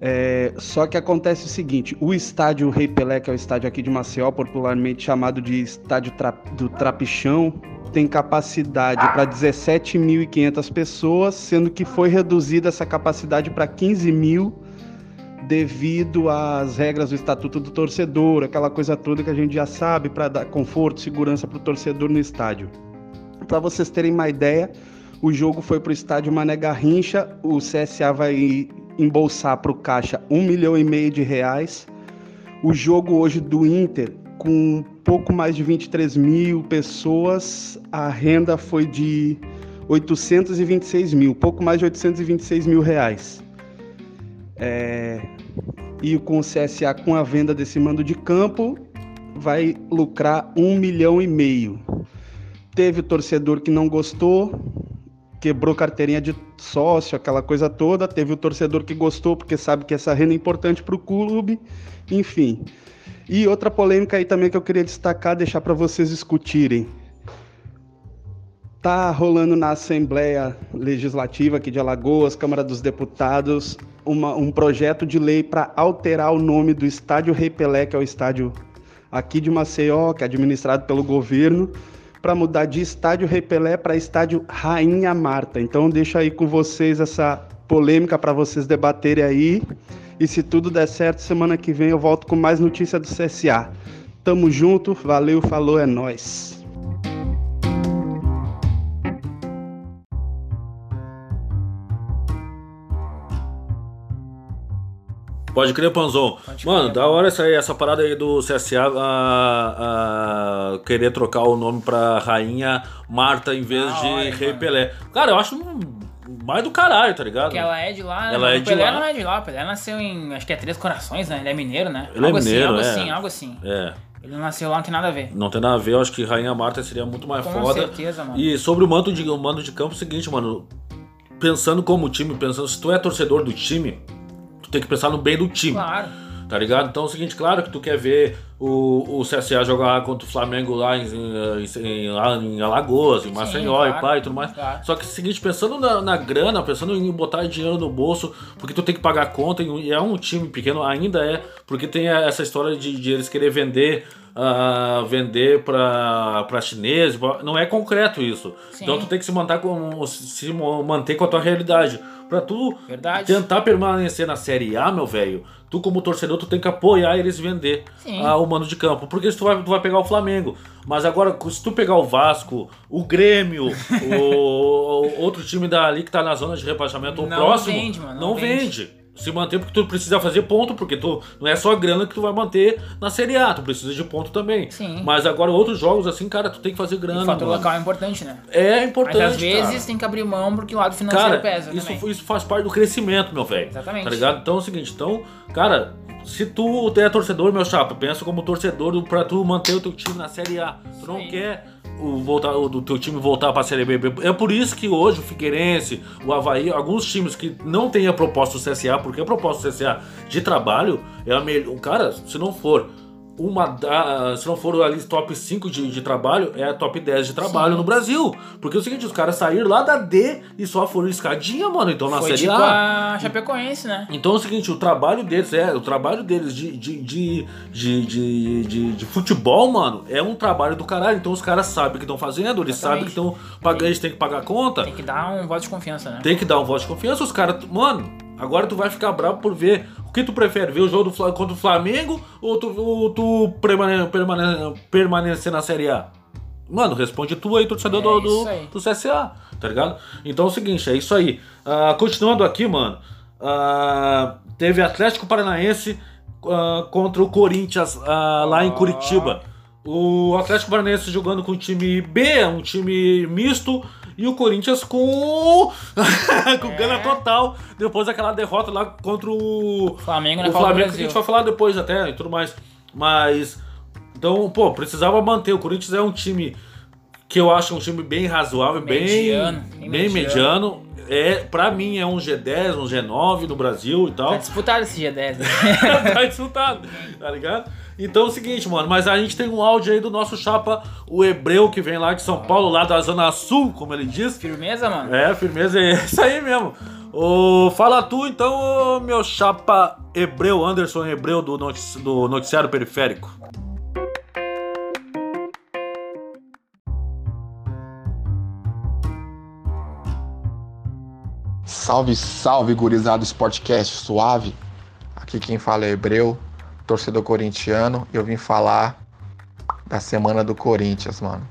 É, só que acontece o seguinte: o estádio Rei Pelé, que é o estádio aqui de Maceió, popularmente chamado de estádio tra do Trapichão, tem capacidade para 17.500 pessoas, sendo que foi reduzida essa capacidade para 15 mil devido às regras do Estatuto do Torcedor, aquela coisa toda que a gente já sabe para dar conforto, segurança para o torcedor no estádio. Para vocês terem uma ideia, o jogo foi para o estádio Mané Garrincha, o CSA vai embolsar para o caixa um milhão e meio de reais. O jogo hoje do Inter, com pouco mais de 23 mil pessoas, a renda foi de 826 mil, pouco mais de 826 mil reais. É, e com o CSA, com a venda desse mando de campo, vai lucrar um milhão e meio. Teve torcedor que não gostou, quebrou carteirinha de sócio, aquela coisa toda. Teve o torcedor que gostou, porque sabe que essa renda é importante para o clube. Enfim. E outra polêmica aí também que eu queria destacar, deixar para vocês discutirem. Tá rolando na Assembleia Legislativa aqui de Alagoas, Câmara dos Deputados, uma, um projeto de lei para alterar o nome do Estádio Rei Pelé, que é o estádio aqui de Maceió, que é administrado pelo governo, para mudar de Estádio Rei Pelé para Estádio Rainha Marta. Então deixa aí com vocês essa polêmica para vocês debaterem aí. E se tudo der certo, semana que vem eu volto com mais notícia do CSA. Tamo junto, valeu, falou, é nós. Pode crer, Panzon. Pode Mano, crer. da hora essa, aí, essa parada aí do CSA a, a querer trocar o nome pra Rainha Marta em vez Da de hora, Rei mano. Pelé. Cara, eu acho mais do caralho, tá ligado? Porque ela é de lá, né? Ela é o de Pelé lá. não é de lá, o Pelé nasceu em, acho que é Três Corações, né? Ele é mineiro, né? Ele é algo mineiro, assim, é. algo assim, algo assim. É. Ele não nasceu lá, não tem nada a ver. Não tem nada a ver, eu acho que Rainha Marta seria muito mais Com foda. certeza, mano. E sobre o mando de, o mando de campo, é o seguinte, mano. Pensando como time, pensando, se tu é torcedor do time, tem que pensar no bem do time. Claro. Tá ligado? Então é o seguinte, claro que tu quer ver o, o CSA jogar contra o Flamengo lá em, em, em- lá em Alagoas, em Maceió claro, e pai e tudo mais. claro. Só que é o seguinte, pensando na, na grana, pensando em botar dinheiro no bolso, porque tu tem que pagar conta, e é um time pequeno, ainda é, porque tem essa história de, de eles querer vender. ah, vender pra, pra chineses, não é concreto isso. Sim. Então tu tem que se manter com, se manter com a tua realidade. Pra tu Verdade. tentar permanecer na Série A, meu velho, tu como torcedor, tu tem que apoiar eles vender Sim. ah, o mano de campo. Porque se tu vai, tu vai pegar o Flamengo. Mas agora, se tu pegar o Vasco, o Grêmio, o, o outro time dali que tá na zona de rebaixamento, o Não próximo, vende, mano, não, não vende. vende. Se manter porque tu precisa fazer ponto, porque tu não é só grana que tu vai manter na Série A, tu precisa de ponto também. Sim. Mas agora outros jogos assim, cara, tu tem que fazer grana. o fator mano. local é importante, né? É importante. Mas às vezes cara. tem que abrir mão porque o lado financeiro Cara, pesa isso, também. isso faz parte do crescimento, meu velho. Exatamente. Tá ligado? Então é o seguinte, então, cara, se tu é torcedor, meu chapa, pensa como torcedor do- pra tu manter o teu time na Série A. Tu não quer o, voltar, o do teu time voltar pra Série B. É por isso que hoje o Figueirense, o Havaí, alguns times que não têm a proposta do CSA, porque a proposta do CSA de trabalho é a melhor. Cara, se não for uma da, se não for ali top 5 de, de trabalho, é a top 10 de trabalho Sim. no Brasil. Porque é o seguinte, os caras saíram lá da D e só foram escadinha, mano. Então na Foi Série tipo A. a Chapecoense, né? Então é o seguinte, o trabalho deles é, o trabalho deles de, de, de, de, de, de- de futebol, mano, é um trabalho do caralho. Então os caras sabem o que estão fazendo, eles sabem que estão pagando, eles têm que pagar a conta. Tem que dar um voto de confiança, né? Tem que dar um voto de confiança, os caras. Mano, agora tu vai ficar bravo por ver. O que tu prefere? Ver o jogo do, contra o Flamengo ou tu, ou tu permane, permane- permanecer na Série A? Mano, responde tu aí, torcedor É do, do, aí. do CSA, tá ligado? Então é o seguinte, é isso aí. Ah, continuando aqui, mano. ah, teve Atlético Paranaense ah, contra o Corinthians lá em. Curitiba. O Atlético Paranaense jogando com o time B, um time misto, e o Corinthians com com É. gana total depois daquela derrota lá contra o Flamengo na o Flamengo que a gente vai falar depois até e tudo mais. Mas então, pô, precisava manter. O Corinthians é um time que eu acho um time bem razoável, Mediano, bem, bem bem mediano. É, pra mim é um G10, um G9 no Brasil e tal. Tá disputado esse G10, né? tá insultado, tá ligado? Então é o seguinte, mano, mas a gente tem um áudio aí do nosso chapa, o Hebreu, que vem lá de São Paulo, lá da Zona Sul, como ele diz. Firmeza, mano? É, firmeza, é isso aí mesmo. Ô, fala tu então, ô, meu chapa Hebreu, Anderson Hebreu do, notici do Noticiário Periférico. Salve, salve, gurizado Sportcast suave. Aqui quem fala é Hebreu, torcedor corintiano. Eu vim falar da semana do Corinthians, mano.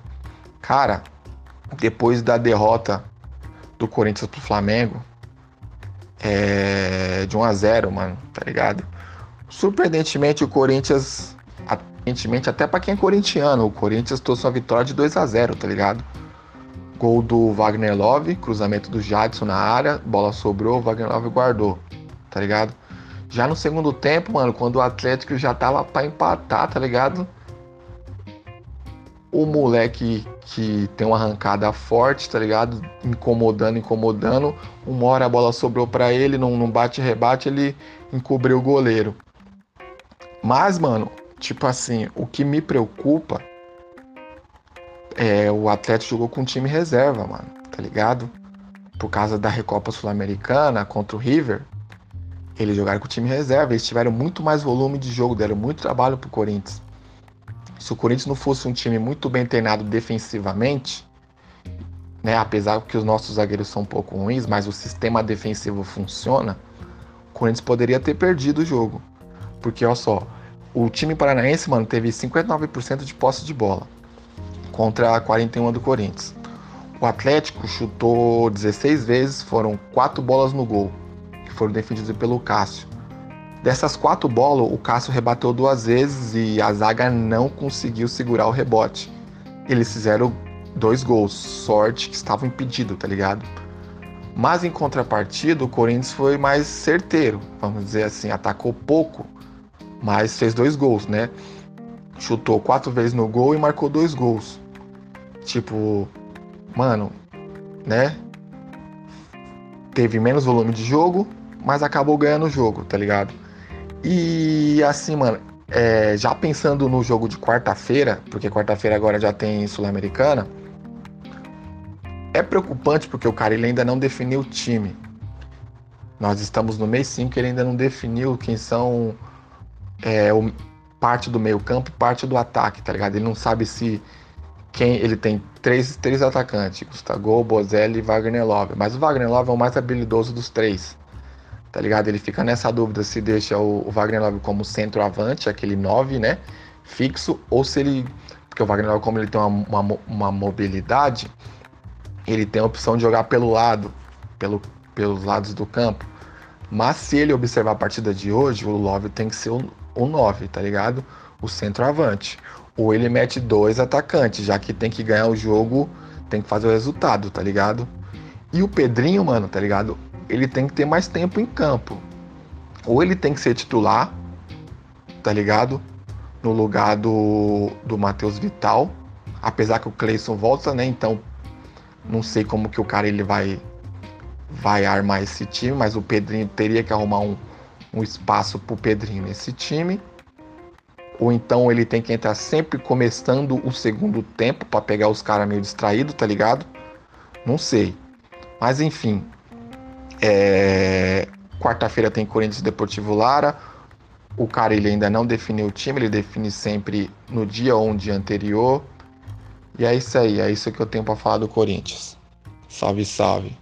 Cara, depois da derrota do Corinthians pro Flamengo, é de 1 a 0, mano, tá ligado? Surpreendentemente o Corinthians, aparentemente até para quem é corintiano, o Corinthians trouxe uma vitória de 2 a 0, tá ligado? Gol do Wagner Love, cruzamento do Jadson na área, bola sobrou, o Wagner Love guardou, tá ligado? Já no segundo tempo, mano, quando o Atlético já tava para empatar, tá ligado? O moleque que tem uma arrancada forte, tá ligado? Incomodando, incomodando. Uma hora a bola sobrou para ele, num, bate-rebate, ele encobriu o goleiro. Mas, mano, tipo assim, o que me preocupa é, o Atlético jogou com time reserva, mano, tá ligado? Por causa da Recopa Sul-Americana contra o River, eles jogaram com o time reserva, eles tiveram muito mais volume de jogo, deram muito trabalho pro Corinthians. Se o Corinthians não fosse um time muito bem treinado defensivamente, né, apesar que os nossos zagueiros são um pouco ruins, mas o sistema defensivo funciona, o Corinthians poderia ter perdido o jogo. Porque, olha só, o time paranaense, mano, teve 59% de posse de bola contra a 41 do Corinthians. O Atlético chutou 16 vezes, foram quatro bolas no gol, foram defendidas pelo Cássio. Dessas quatro bolas, o Cássio rebateu duas vezes e a zaga não conseguiu segurar o rebote. Eles fizeram dois gols, sorte que estavam impedidos, tá ligado? Mas em contrapartida, o Corinthians foi mais certeiro, vamos dizer assim, atacou pouco, mas fez dois gols, né? Chutou quatro vezes no gol e marcou dois gols. Tipo, mano, né? Teve menos volume de jogo, mas acabou ganhando o jogo, tá ligado? E assim, mano, é, já pensando no jogo de quarta-feira, porque quarta-feira agora já tem Sul-Americana, é preocupante porque o cara ele ainda não definiu o time. Nós estamos no mês 5 ele ainda não definiu quem são é, o, parte do meio campo e parte do ataque, tá ligado? Ele não sabe se quem ele tem três, três atacantes, Gustavo, Bozelli e Wagner Love. Mas o Wagner Love é o mais habilidoso dos três. Tá ligado? Ele fica nessa dúvida se deixa o, o Wagner Love como centroavante, aquele 9, né? Fixo, ou se ele. Porque o Wagner Love, como ele tem uma, uma, uma mobilidade, ele tem a opção de jogar pelo lado, pelo, pelos lados do campo. Mas se ele observar a partida de hoje, o Love tem que ser o, o 9, tá ligado? O centroavante ou ele mete dois atacantes, já que tem que ganhar o jogo, tem que fazer o resultado, tá ligado? E o Pedrinho, mano, tá ligado? Ele tem que ter mais tempo em campo. Ou ele tem que ser titular, tá ligado? No lugar do, do Matheus Vital. Apesar que o Cleison volta, né? Então, não sei como que o cara ele vai vai armar esse time, mas o Pedrinho teria que arrumar um, um espaço pro Pedrinho nesse time ou então ele tem que entrar sempre começando o segundo tempo para pegar os caras meio distraídos, tá ligado? Não sei. Mas enfim. É... Quarta-feira tem Corinthians Deportivo Lara. O cara ele ainda não definiu o time, ele define sempre no dia ou um dia anterior. E é isso aí, é isso que eu tenho para falar do Corinthians. Salve, salve.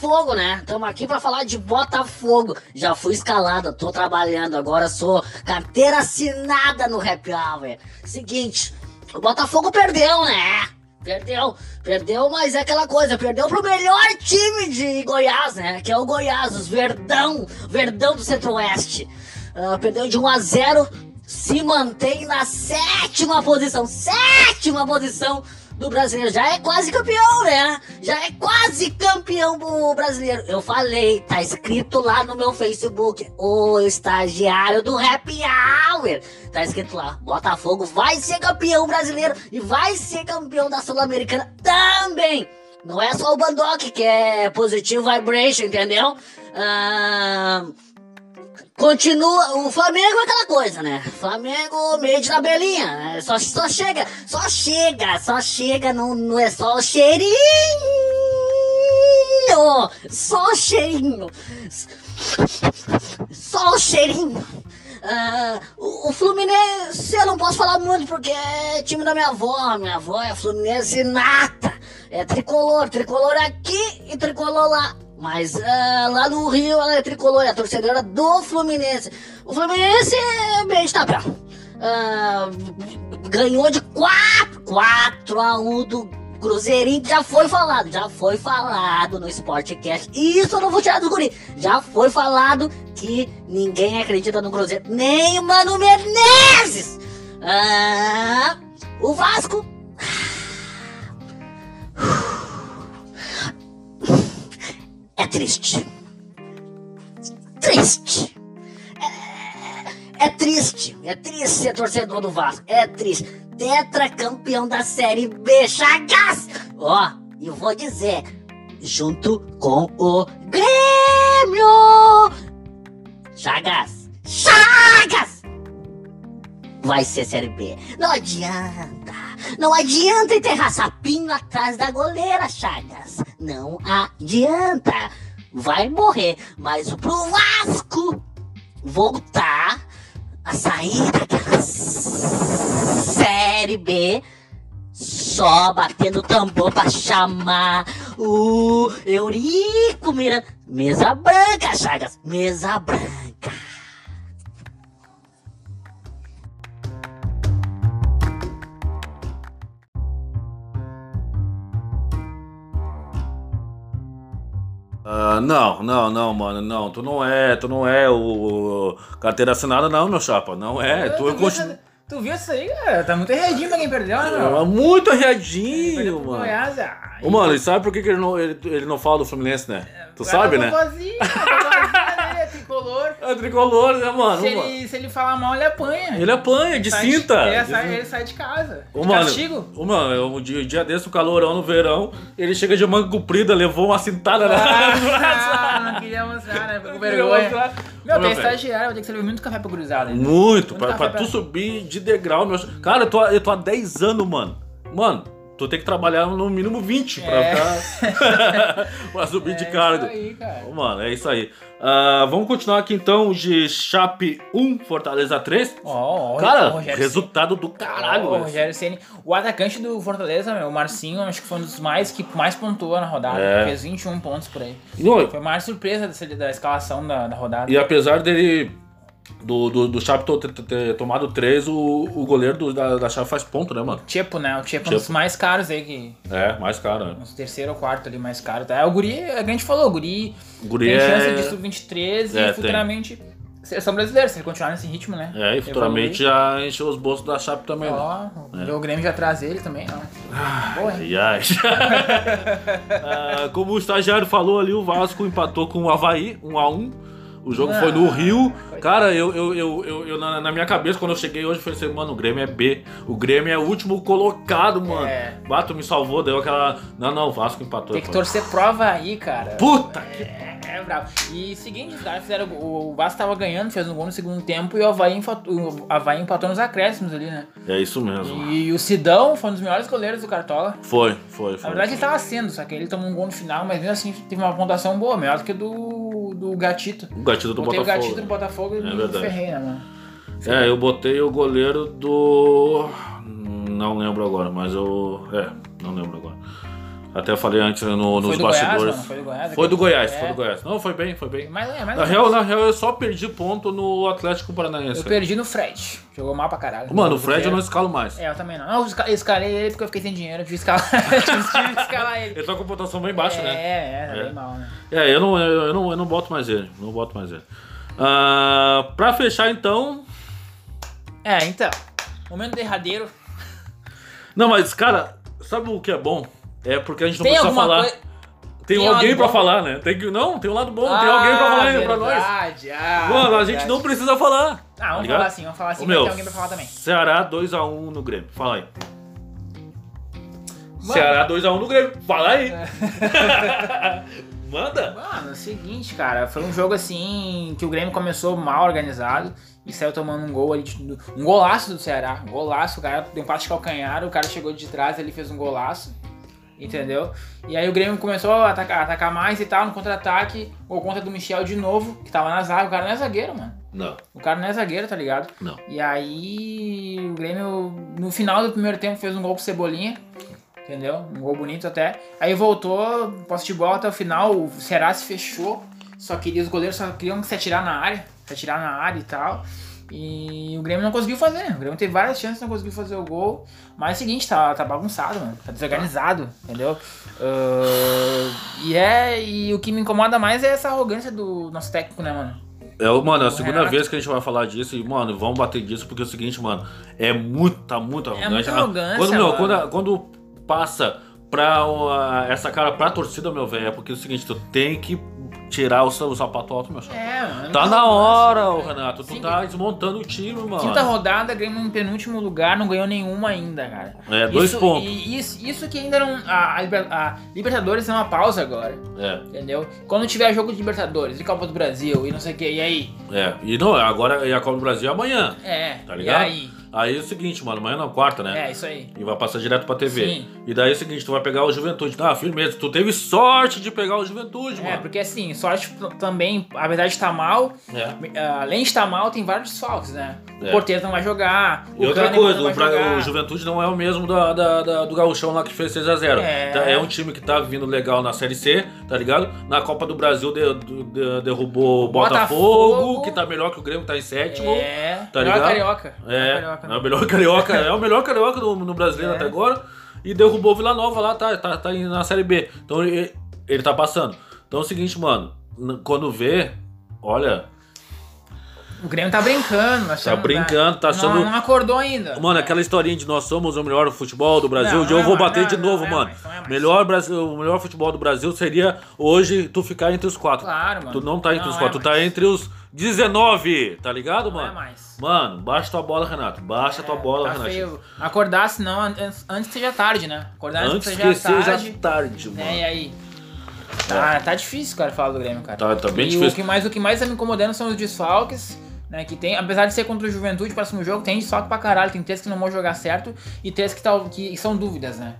Botafogo, né? Estamos aqui para falar de Botafogo. Já fui escalado, tô trabalhando, agora sou carteira assinada no Happy Hour. Seguinte, o Botafogo perdeu, né? Perdeu, perdeu, mas é aquela coisa, perdeu pro melhor time de Goiás, né? Que é o Goiás, os Verdão, Verdão do Centro-Oeste. Uh, perdeu de 1 a 0 se mantém na sétima posição, sétima posição do brasileiro. Já é quase campeão, né? Já é quase campeão do brasileiro. Eu falei, tá escrito lá no meu Facebook, o estagiário do Happy Hour. Tá escrito lá, Botafogo vai ser campeão brasileiro e vai ser campeão da Sul-Americana também. Não é só o Bandock que é positivo vibration, entendeu? Ah, continua. O Flamengo é aquela coisa, né? Flamengo meio de tabelinha. Né? Só, só chega, só chega, só chega, não, não é só o cheirinho. Só o cheirinho. Só o cheirinho. Ah, o, o Fluminense eu não posso falar muito porque é time da minha avó. Minha avó é Fluminense nata. É tricolor, tricolor aqui e tricolor lá. Mas ah, lá no Rio ela é tricolor, é torcedora do Fluminense. O Fluminense é bem de tabela. Ah, ganhou de 4, 4 a 1 do Cruzeirinho, já foi falado, já foi falado no Sportcast. Isso eu não vou tirar do guri. Já foi falado que ninguém acredita no Cruzeiro, nem o Mano Menezes. Ah, o Vasco triste. Triste. É, é triste. É triste ser torcedor do Vasco. É triste. Tetracampeão da Série B, Chagas! Ó, e vou dizer, junto com o Grêmio! Chagas! Chagas! Vai ser Série B. Não adianta. Não adianta enterrar sapinho atrás da goleira, Chagas. Não adianta. Vai morrer. Mas pro Vasco voltar a sair daquela Série B só batendo tambor pra chamar o Eurico Miranda. Mesa branca, Chagas. Mesa branca. Ah, não, não, não, mano, não. Tu não é, tu não é o carteira assinada, não, meu chapa. Não é. Tu, tu, viu continu... essa- tu viu isso aí, cara? Tá muito erradinho pra quem perdeu, né, É meu? muito Perdeu arreadinho, mano. Goiás, ah, Ô, mano, e sabe por que, que ele, não, ele, ele não fala do Fluminense, né? Tu sabe, né? Vazia, é tricolor. É né, mano? Se ele, se ele falar mal, ele apanha. Ele apanha de Sai cinta. Ele sai, ele sai de casa. Ô, De mano, castigo. ô, mano, eu- um dia, um dia desse, o calorão no verão, ele chega de manga comprida, levou uma cintada na Ah, não queria mostrar, né? Com vergonha. mostrar. Meu, Ô, tem estagiário, vai ter que servir muito café pra hein? Muito, Muito pra, pra tu pra- subir de degrau, meu. Cara, eu tô, eu tô há 10 anos, mano. Mano, tu tem que trabalhar no mínimo 20 pra, É. ficar- pra subir de É cargo. isso aí, cara. Ô, Mano, é isso aí. Ah, vamos continuar aqui então de Chape 1, Fortaleza 3. Ó, ó, Cara, resultado do caralho, Ó, o velho. Rogério Ceni, o atacante do Fortaleza, meu, o Marcinho, acho que foi um dos mais que mais pontuou na rodada. É. Fez 21 pontos por aí. Não, Foi a maior surpresa dessa- da escalação da, da rodada. E apesar dele. Do, do, do Chape ter, tomado 3, o, o goleiro do- da, da Chape faz ponto, né, mano? Tchepo, né? O Tchepo é um dos Tchepo. mais caros aí, que É, mais caro, né? uns terceiro ou quarto ali mais caro. Tá? É, o Guri, a gente falou, o Guri, Guri tem é- chance de sub-23 É, e futuramente seleção brasileira, se ele continuar nesse ritmo, né? É, e futuramente já encheu os bolsos da Chape também, né? Ó, É. o Grêmio já traz ele também, ó. Boa, hein? Ai, ai. Ah, como o estagiário falou ali, o Vasco empatou com o Havaí, 1 a 1 O jogo foi no Ah, Rio. Cara, eu, eu, eu, eu, na, na minha cabeça, quando eu cheguei hoje, eu falei assim, mano, o Grêmio é B. O Grêmio é o último colocado, mano. É. Bato me salvou, deu aquela. Não, não, o Vasco empatou. Tem que Eu torcer prova aí, cara. Puta que. É, é bravo. E seguinte, os caras fizeram. O Vasco tava ganhando, fez um gol no segundo tempo e o Havaí, empatou, o Havaí empatou nos acréscimos ali, né? É isso mesmo. E o Sidão foi um dos melhores goleiros do Cartola. Foi, foi, foi. Na verdade, ele tava sendo, só que ele tomou um gol no final, mas mesmo assim teve uma pontuação boa, melhor do que do, do Gatito. O gatito do Botei o Botafogo. Gatito no Botafogo e É verdade. mano? É, eu botei o goleiro do. Não lembro agora, mas eu. É, não lembro agora. Até falei antes né, no, nos do Goiás, bastidores. mano? Foi do Goiás? Foi do Goiás, É. foi do Goiás. Não, foi bem, foi bem. Mas é, mas Na é. real, na real, eu só perdi ponto no Atlético Eu Paranaense. perdi no Fred. Jogou mal pra caralho. Mano, o Fred eu não escalo mais. É, eu também não. Não, eu esca- eu escalei ele porque eu fiquei sem dinheiro. Eu tive que escalar, tive que escalar ele. Ele tá com pontuação bem baixa, é, né? É, tá É. bem mal, né? É, eu não, eu, eu não, eu não boto mais ele. Não boto mais ele. Ah, pra fechar, então. É, então. Momento derradeiro. Não, mas, cara, sabe o que é bom? É porque a gente não Tem precisa falar. coisa. Tem, tem alguém pra bom? falar, né? Tem que, não, tem um lado bom, tem alguém pra falar aí pra nós. verdade, ah, Mano, a verdade. gente não precisa falar. Ah, vamos ligado? falar assim, vamos falar assim, Ô, meu, tem alguém pra falar também. Ceará 2x1 no Grêmio. Fala aí. Ceará 2x1 no Grêmio. Fala aí. Manda! Mano, é o seguinte, cara, foi um jogo assim que o Grêmio começou mal organizado e saiu tomando um gol ali, um golaço do Ceará. Um golaço, o cara deu um passe de calcanhar, o cara chegou de trás ele fez um golaço. Entendeu? E aí o Grêmio começou a atacar, atacar mais e tal, no contra-ataque, gol contra do Michel de novo, que tava na zaga. O cara não é zagueiro, mano. Não, O cara não é zagueiro, tá ligado? não. E aí o Grêmio, no final do primeiro tempo, fez um gol com Cebolinha. Entendeu? Um gol bonito até. Aí voltou, posse de bola até o final, o Ceará se fechou. Só queria, os goleiros só queriam se atirar na área. Se atirar na área e tal. E o Grêmio não conseguiu fazer. O Grêmio teve várias chances, não conseguiu fazer o gol. Mas é o seguinte, tá, tá bagunçado, mano. Tá desorganizado, entendeu? Ah, e é. E o que me incomoda mais é essa arrogância do nosso técnico, né, mano? É, mano, é a segunda Renato- vez que a gente vai falar disso e, mano, vamos bater disso, porque é o seguinte, mano, é muito, tá muito arrogante. muita Ah, arrogância, Quando, meu, quando, quando passa pra uma- essa cara pra torcida, meu velho, é porque é o seguinte, tu tem que tirar o, o sapato alto, meu chapa. É, mano. Tá na hora, arrogância, Renato, tu Sim. tá desmontando o time, mano. Quinta rodada, Grêmio em penúltimo lugar, não ganhou nenhuma ainda, cara. É, dois isso, pontos. E isso, isso que ainda não. A, a Liber- a Libertadores é uma pausa agora, É, entendeu? Quando tiver jogo de Libertadores e Copa do Brasil e não sei o que, e aí? é. E não, agora é a Copa do Brasil é amanhã. É, Tá e ligado? aí? Aí é o seguinte, mano, amanhã não, quarta, né? É, isso aí. E vai passar direto pra TV. Sim. E daí é o seguinte, tu vai pegar o Juventude. Ah, firmeza, tu teve sorte de pegar o Juventude, É, mano. porque assim, sorte também, apesar de estar mal, É. além de estar mal, tem vários desfalques, né? O É. Não vai jogar, E outra Kahneman coisa, o, jogar. o Juventude não é o mesmo da, da- da- do Gauchão lá que fez 6x0. É. É. um time que tá vindo legal na Série C, tá ligado? Na Copa do Brasil de- de- derrubou o Botafogo, Botafogo. que tá melhor que o Grêmio, que tá em sétimo. É, Tá melhor ligado? carioca. É, carioca, né? é o melhor carioca, é o melhor carioca no, no brasileiro É. até agora. E derrubou o Vila Nova lá, tá, tá, tá na Série B. Então ele, ele tá passando. Então é o seguinte, mano, quando vê, olha, O Grêmio tá brincando, achando, Tá brincando, tá achando- Não, não acordou ainda. Mano, aquela historinha de nós somos o melhor futebol do Brasil, Não, um dia eu vou é bater de novo, é mano. é melhor Brasil, o melhor futebol do Brasil seria hoje tu ficar entre os quatro. Claro, mano. Tu não tá entre os é quatro, tu tá mais. entre os 19, tá ligado, Não é mano? mais. Mano, baixa tua bola, Renato. Baixa tua bola, tá Renato. feio. Acordar, senão, antes, que seja tarde, né? Acordar antes, que seja tarde. mano. né? E aí? Tá, tá difícil, cara, falar do Grêmio, cara. Tá- tá bem e difícil. O que, mais, o que mais tá me incomodando são os desfalques. Né, que tem, apesar de ser contra o Juventude, próximo jogo, tem desfalque pra caralho. Tem três que não vão jogar certo e três que, tá, que são dúvidas, né?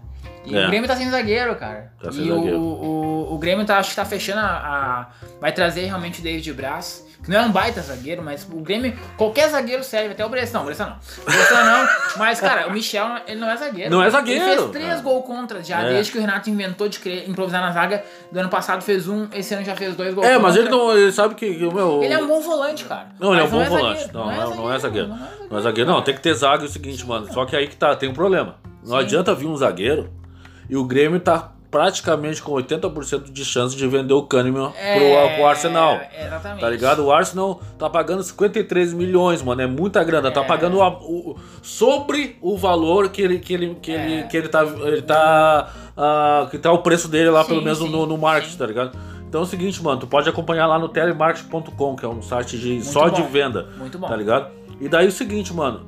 E É. o Grêmio tá sem zagueiro, cara. Tá sem e o, zagueiro. o, o, o Grêmio tá, acho que tá fechando a, a- Vai trazer realmente o David Braz. Não é um baita zagueiro, mas o Grêmio. Qualquer zagueiro serve, até o Bressan. Não, o Bressan não. O Bressan não. Mas, cara, o Michel, ele não é zagueiro. Não é zagueiro. Ele fez três É. gols contra já, É. desde que o Renato inventou de improvisar na zaga. Do ano passado fez um, esse ano já fez dois gols É, mas contra. ele não. Ele sabe que. Meu, Ele é um bom volante, cara. Não, ele é um Mas bom zagueiro, volante. Não, não, é, é não é zagueiro, Não é zagueiro, não. Tem que ter zaga é o seguinte, mano. Só que aí que tá, tem um problema. Não Sim. adianta vir um zagueiro e o Grêmio tá praticamente com 80% de chance de vender o Kahneman É, pro, pro Arsenal. Exatamente. Tá ligado? O Arsenal tá pagando 53 milhões, mano. É muita grana. Tá É. pagando a- o, sobre o valor que ele, que ele, que É. ele, que ele tá. Ele tá ah, que tá o preço dele lá, Sim, pelo menos sim, no, no marketing, sim. tá ligado? Então é o seguinte, mano, tu pode acompanhar lá no telemarketing.com, que é um site de, só de bom. venda. Muito bom. Tá ligado? E daí o seguinte, mano.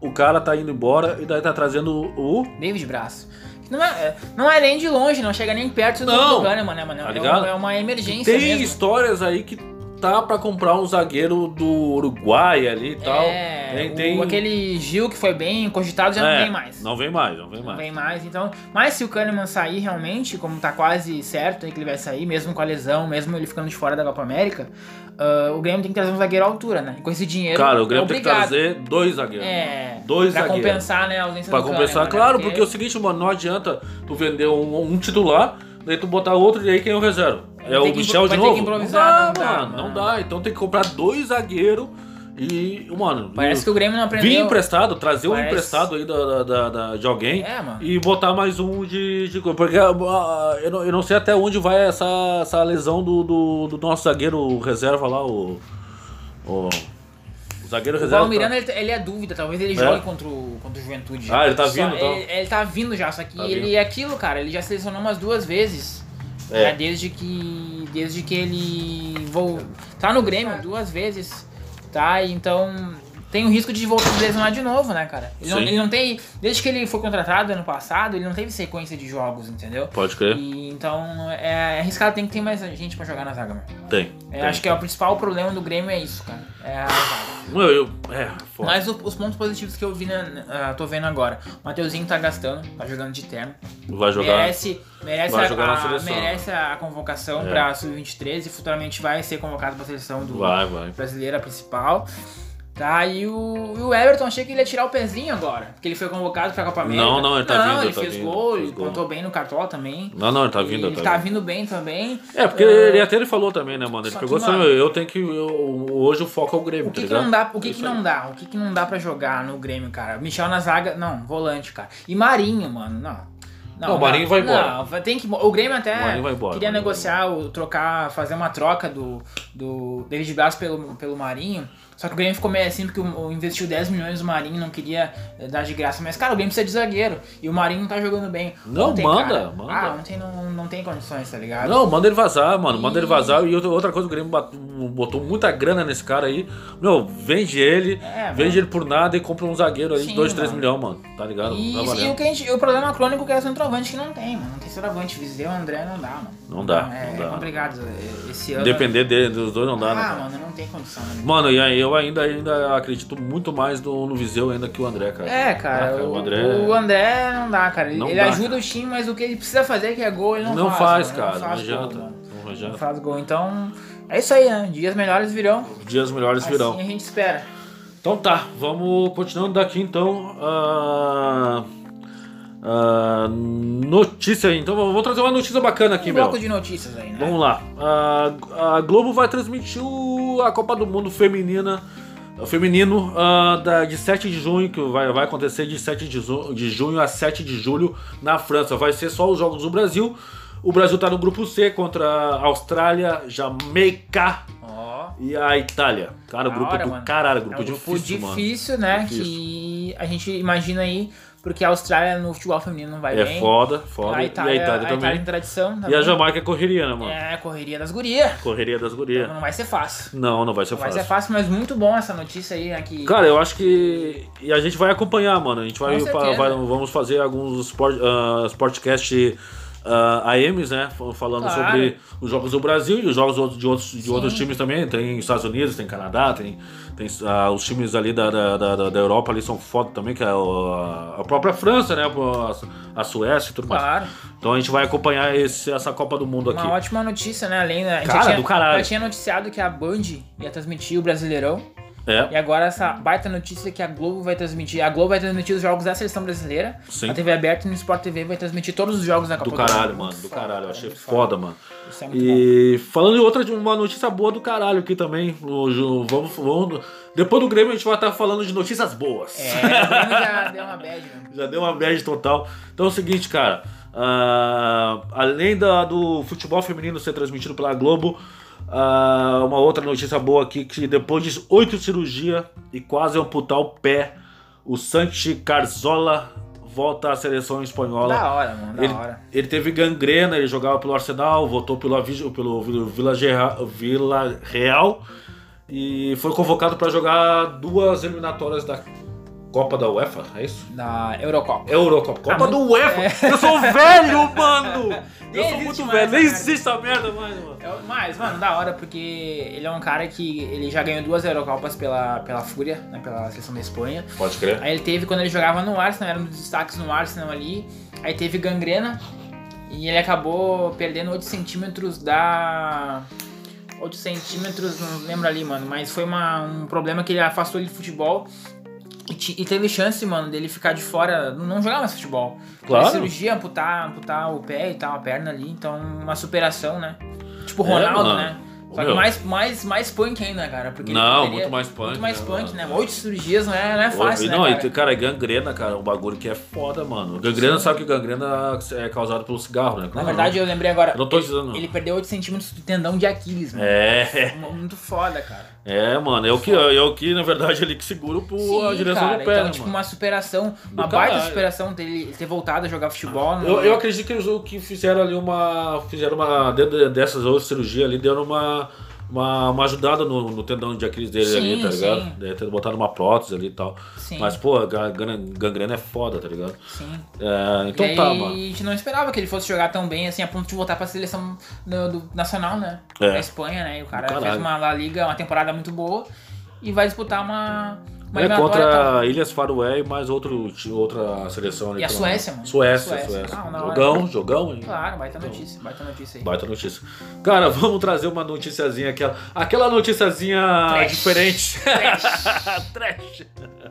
O cara tá indo embora e daí tá trazendo o. David Braz. Não é, não é nem de longe, não chega nem perto do, Não. do Kahneman, né, mano? Tá É, ligado? um- é uma emergência Tem mesmo. histórias aí que tá pra comprar um zagueiro do Uruguai ali e tal. É, tem, o- tem... aquele Gil que foi bem cogitado já É, não vem mais. Não vem mais, não vem Não mais. vem mais, então. Mas se o Kahneman sair realmente, como tá quase certo aí que ele vai sair, mesmo com a lesão, mesmo ele ficando de fora da Copa América, ah, o Grêmio tem que trazer um zagueiro à altura, né? E com esse dinheiro. Cara, o é Grêmio tem que trazer dois zagueiros. É. Dois pra zagueiros. compensar, né, a ausência Pra do compensar, Kahneman, né? claro, porque é o seguinte, mano, não adianta tu vender um, um titular, daí tu botar outro e aí quem é o reserva? É ter o que Michel impro- de novo? que improvisar, não dá, não dá, mano, não dá. Então tem que comprar dois zagueiros e, mano... Parece que o Grêmio não aprendeu. Vir emprestado, trazer um Parece- emprestado aí da, da- da- de alguém É, mano. e botar mais um de. de porque ah, eu, não, eu não sei até onde vai essa, essa lesão do, do, do nosso zagueiro reserva lá, o. O, o zagueiro O reserva. Paulo Miranda, ele, ele é dúvida, talvez ele É? jogue contra o, contra o Juventude. Ah, ele tá Só- vindo, então? Ele, ele tá vindo já, só que Tá ele vindo. é aquilo, cara, ele já selecionou umas duas vezes. É. né, desde que. Desde que ele vou tá no Grêmio duas vezes, tá? Então tem o risco de voltar a lesionar de novo, né, cara? Ele não, ele não tem. Desde que ele foi contratado ano passado, ele não teve sequência de jogos, entendeu? Pode crer. E, então é, é arriscado, tem que ter mais gente pra jogar na zaga, meu. Tem. É, tem. acho que é o principal problema do Grêmio é isso, cara. É a zaga. Eu, eu, é, foda. Mas o- os pontos positivos que eu vi, na, ah, tô vendo agora. O Mateuzinho tá gastando, tá jogando de terno. Vai jogar. Merece, merece, vai a, jogar a- seleção. merece a convocação É. pra Sub-23 e futuramente vai ser convocado pra seleção do Vai, vai. brasileira principal. Tá, e o, e o Everton achei que ele ia tirar o pezinho agora, porque ele foi convocado pra Copa América. Não, não, ele tá não, vindo, ele tá fez vindo, gol, fez ele gol. contou bem no Cartola também. Não, não, ele tá vindo. ele tá tá vindo. vindo bem também. É, porque Ah, ele até ele falou também, né, mano? Ele pegou assim, eu tenho que. eu- hoje o foco é o Grêmio, O que, tá que não dá, o que, Isso que não dá? O que, que não dá pra jogar no Grêmio, cara? Michel na zaga, não, volante, cara. E Marinho, mano, não. Não, o Marinho vai embora. Não, tem que, o Grêmio até O Marinho vai embora, queria negociar, o, trocar, fazer uma troca do, do David Braz pelo, pelo Marinho. Só que o Grêmio ficou meio assim porque o, o investiu 10 milhões no Marinho, não queria eh, dar de graça. Mas, cara, o Grêmio precisa de zagueiro. E o Marinho não tá jogando bem. Não, Ontem, manda, cara, manda. Ah, ontem não, não tem condições, tá ligado? Não, manda ele vazar, mano. Manda E- ele vazar. E outra, coisa, o Grêmio botou muita grana nesse cara aí. Meu, vende ele, É, vende mano. ele por nada e compra um zagueiro aí de Sim, 2, 3 mano. milhões, mano. Tá ligado? E, Tá e o, valendo. que a gente, o problema crônico que é o centroavante que não tem, mano. Não tem centroavante. Viseu, André, não dá, mano. Não dá, É, não dá. é complicado eh, esse ano. Depender dele, dos dois não dá, né? Ah, cara? mano, não tem condição. Né? Mano, e aí eu ainda, ainda acredito muito mais no, no Viseu ainda que o André, cara. É, cara, Ah, cara, o, o André- o André não dá, cara. Ele, Não ele dá, ajuda cara. o time, mas o que ele precisa fazer, que é gol, ele não, Não faz. faz, cara. Não faz gol, adianta. mano. Não Não adianta. faz gol. Então, é isso aí, né? Dias melhores virão. Dias melhores virão. Assim a gente espera. Então tá, vamos continuando daqui então. ah, ah, notícia aí. Então vou trazer uma notícia bacana aqui, Um meu. bloco de notícias aí, né? Vamos lá. A, a Globo vai transmitir o- a Copa do Mundo Feminina. o Feminino ah, da, de 7 de junho, que vai, vai acontecer de 7 de, zu- de junho a 7 de julho na França. Vai ser só os jogos do Brasil. O Brasil tá no grupo C contra a Austrália, Jamaica Ó. e a Itália. Cara, Da grupo hora, do mano. caralho, É grupo um grupo difícil, mano. difícil, né? Difícil. Que a gente imagina aí, porque a Austrália no futebol feminino não vai É bem. foda, foda. A e Itália, a Itália a Itália também. tem tradição. E a também. Jamaica é correria, né, mano? É, correria das gurias. Correria das gurias. Então não vai ser fácil. Não, não vai ser Não vai fácil. ser fácil, mas muito bom essa notícia aí, né? Que... Cara, eu acho que. E a gente vai acompanhar, mano. A gente vai. Vai- vamos fazer alguns sport, uh, Sportcast uh, AMs, né? Falando Claro. sobre os jogos do Brasil e os jogos de outros, de Sim. outros times também. Tem Estados Unidos, tem Canadá, tem, tem ah, os times ali da, da, da, da- Europa ali são foda também, que é a, a própria França, né? A, a Suécia e tudo mais. Claro. Então a gente vai acompanhar esse, essa Copa do Mundo aqui. Uma ótima notícia, né? Além da. a gente Cara, já tinha, do caralho. Já tinha noticiado que a Band ia transmitir o Brasileirão. É. E agora essa baita notícia que a Globo vai transmitir. A Globo vai transmitir os jogos da seleção brasileira. Sim. A TV aberta e no Sport TV vai transmitir todos os jogos da Copa Do caralho, Muito mano. Do foda, caralho. Eu cara, achei muito foda, mano. Isso é muito bom. E falando em outra, de uma notícia boa do caralho aqui também. Vamos, vamos, depois do Grêmio a gente vai estar falando de notícias boas. É, o Grêmio já deu uma bad, né? Já deu uma bad total. Então é o seguinte, cara. ah, além da- do futebol feminino ser transmitido pela Globo, ah, uma outra notícia boa aqui que depois de oito cirurgias e quase amputar o pé, o Santi Carzola volta à seleção espanhola. Da hora, mano, da Ele, hora. ele teve gangrena, ele jogava pelo Arsenal, voltou pelo, Avi- pelo Vila, Vila Real e foi convocado para jogar duas eliminatórias da Copa da UEFA, é isso? Da Eurocopa. Eurocopa. Copa Ah, do UEFA! Eu sou velho, mano! Eu Nem sou muito mais velho, nem merda. existe essa merda mais, mano. É Mas, mano, da hora, porque ele é um cara que ele já ganhou duas Eurocopas pela, pela Fúria, né, pela seleção da Espanha. Pode crer. Aí ele teve, quando ele jogava no Arsenal, era um dos destaques no Arsenal ali. Aí teve gangrena e ele acabou perdendo 8 centímetros da. 8 centímetros, não lembro ali, mano. Mas foi uma, um problema que ele afastou ele do futebol. E, e teve chance, mano, dele ficar de fora, não jogar mais futebol. Claro. Teve cirurgia, amputar, amputar o pé e tal, a perna ali. Então, uma superação, né? Tipo o É, Ronaldo, mano. né? Só que mais, mais, mais punk ainda, cara. Porque ele Não, poderia- muito mais punk, Muito mais né, punk, mano? né? Oito cirurgias não é, não é fácil, né, não, cara? e, cara, gangrena, cara, um bagulho que é foda, mano. Gangrena, sabe que gangrena é causado pelo cigarro, né? Na verdade, eu lembrei agora. Eu não tô ele- dizendo. Ele perdeu 8 centímetros do tendão de Aquiles, mano. É, Muito foda, cara. É, mano, é o que, é o que na verdade, ele que segura pro, a direção cara. do pé, então, né, tipo, mano? uma superação, uma Do baita caralho. superação dele ter voltado a jogar futebol. Eu, não- eu acredito que eles o que fizeram ali uma. Fizeram uma. Dentro dessas outras cirurgias ali, deram uma. Uma, uma ajudada no, no tendão de Aquiles dele Sim, ali, tá ligado? sim. Deve ter botado uma prótese ali e tal. Sim. Mas, pô, a gangrena, é foda, tá ligado? Sim. É, então e tá, a mano. gente não esperava que ele fosse jogar tão bem assim a ponto de voltar pra seleção do, do- nacional, né? É. Da Espanha, né? E o cara Do fez caralho. uma La Liga, uma temporada muito boa e vai disputar uma, uma É contra tal. Ilhas Faroé e mais outro, outra seleção ali. E a Suécia, mano. Suécia, Suécia. Suécia. Ah, na hora. jogão, jogão, hein? Claro, baita notícia, baita notícia aí. Baita notícia. Cara, vamos trazer uma noticiazinha, aquela, aquela noticiazinha Trash. diferente. Trash.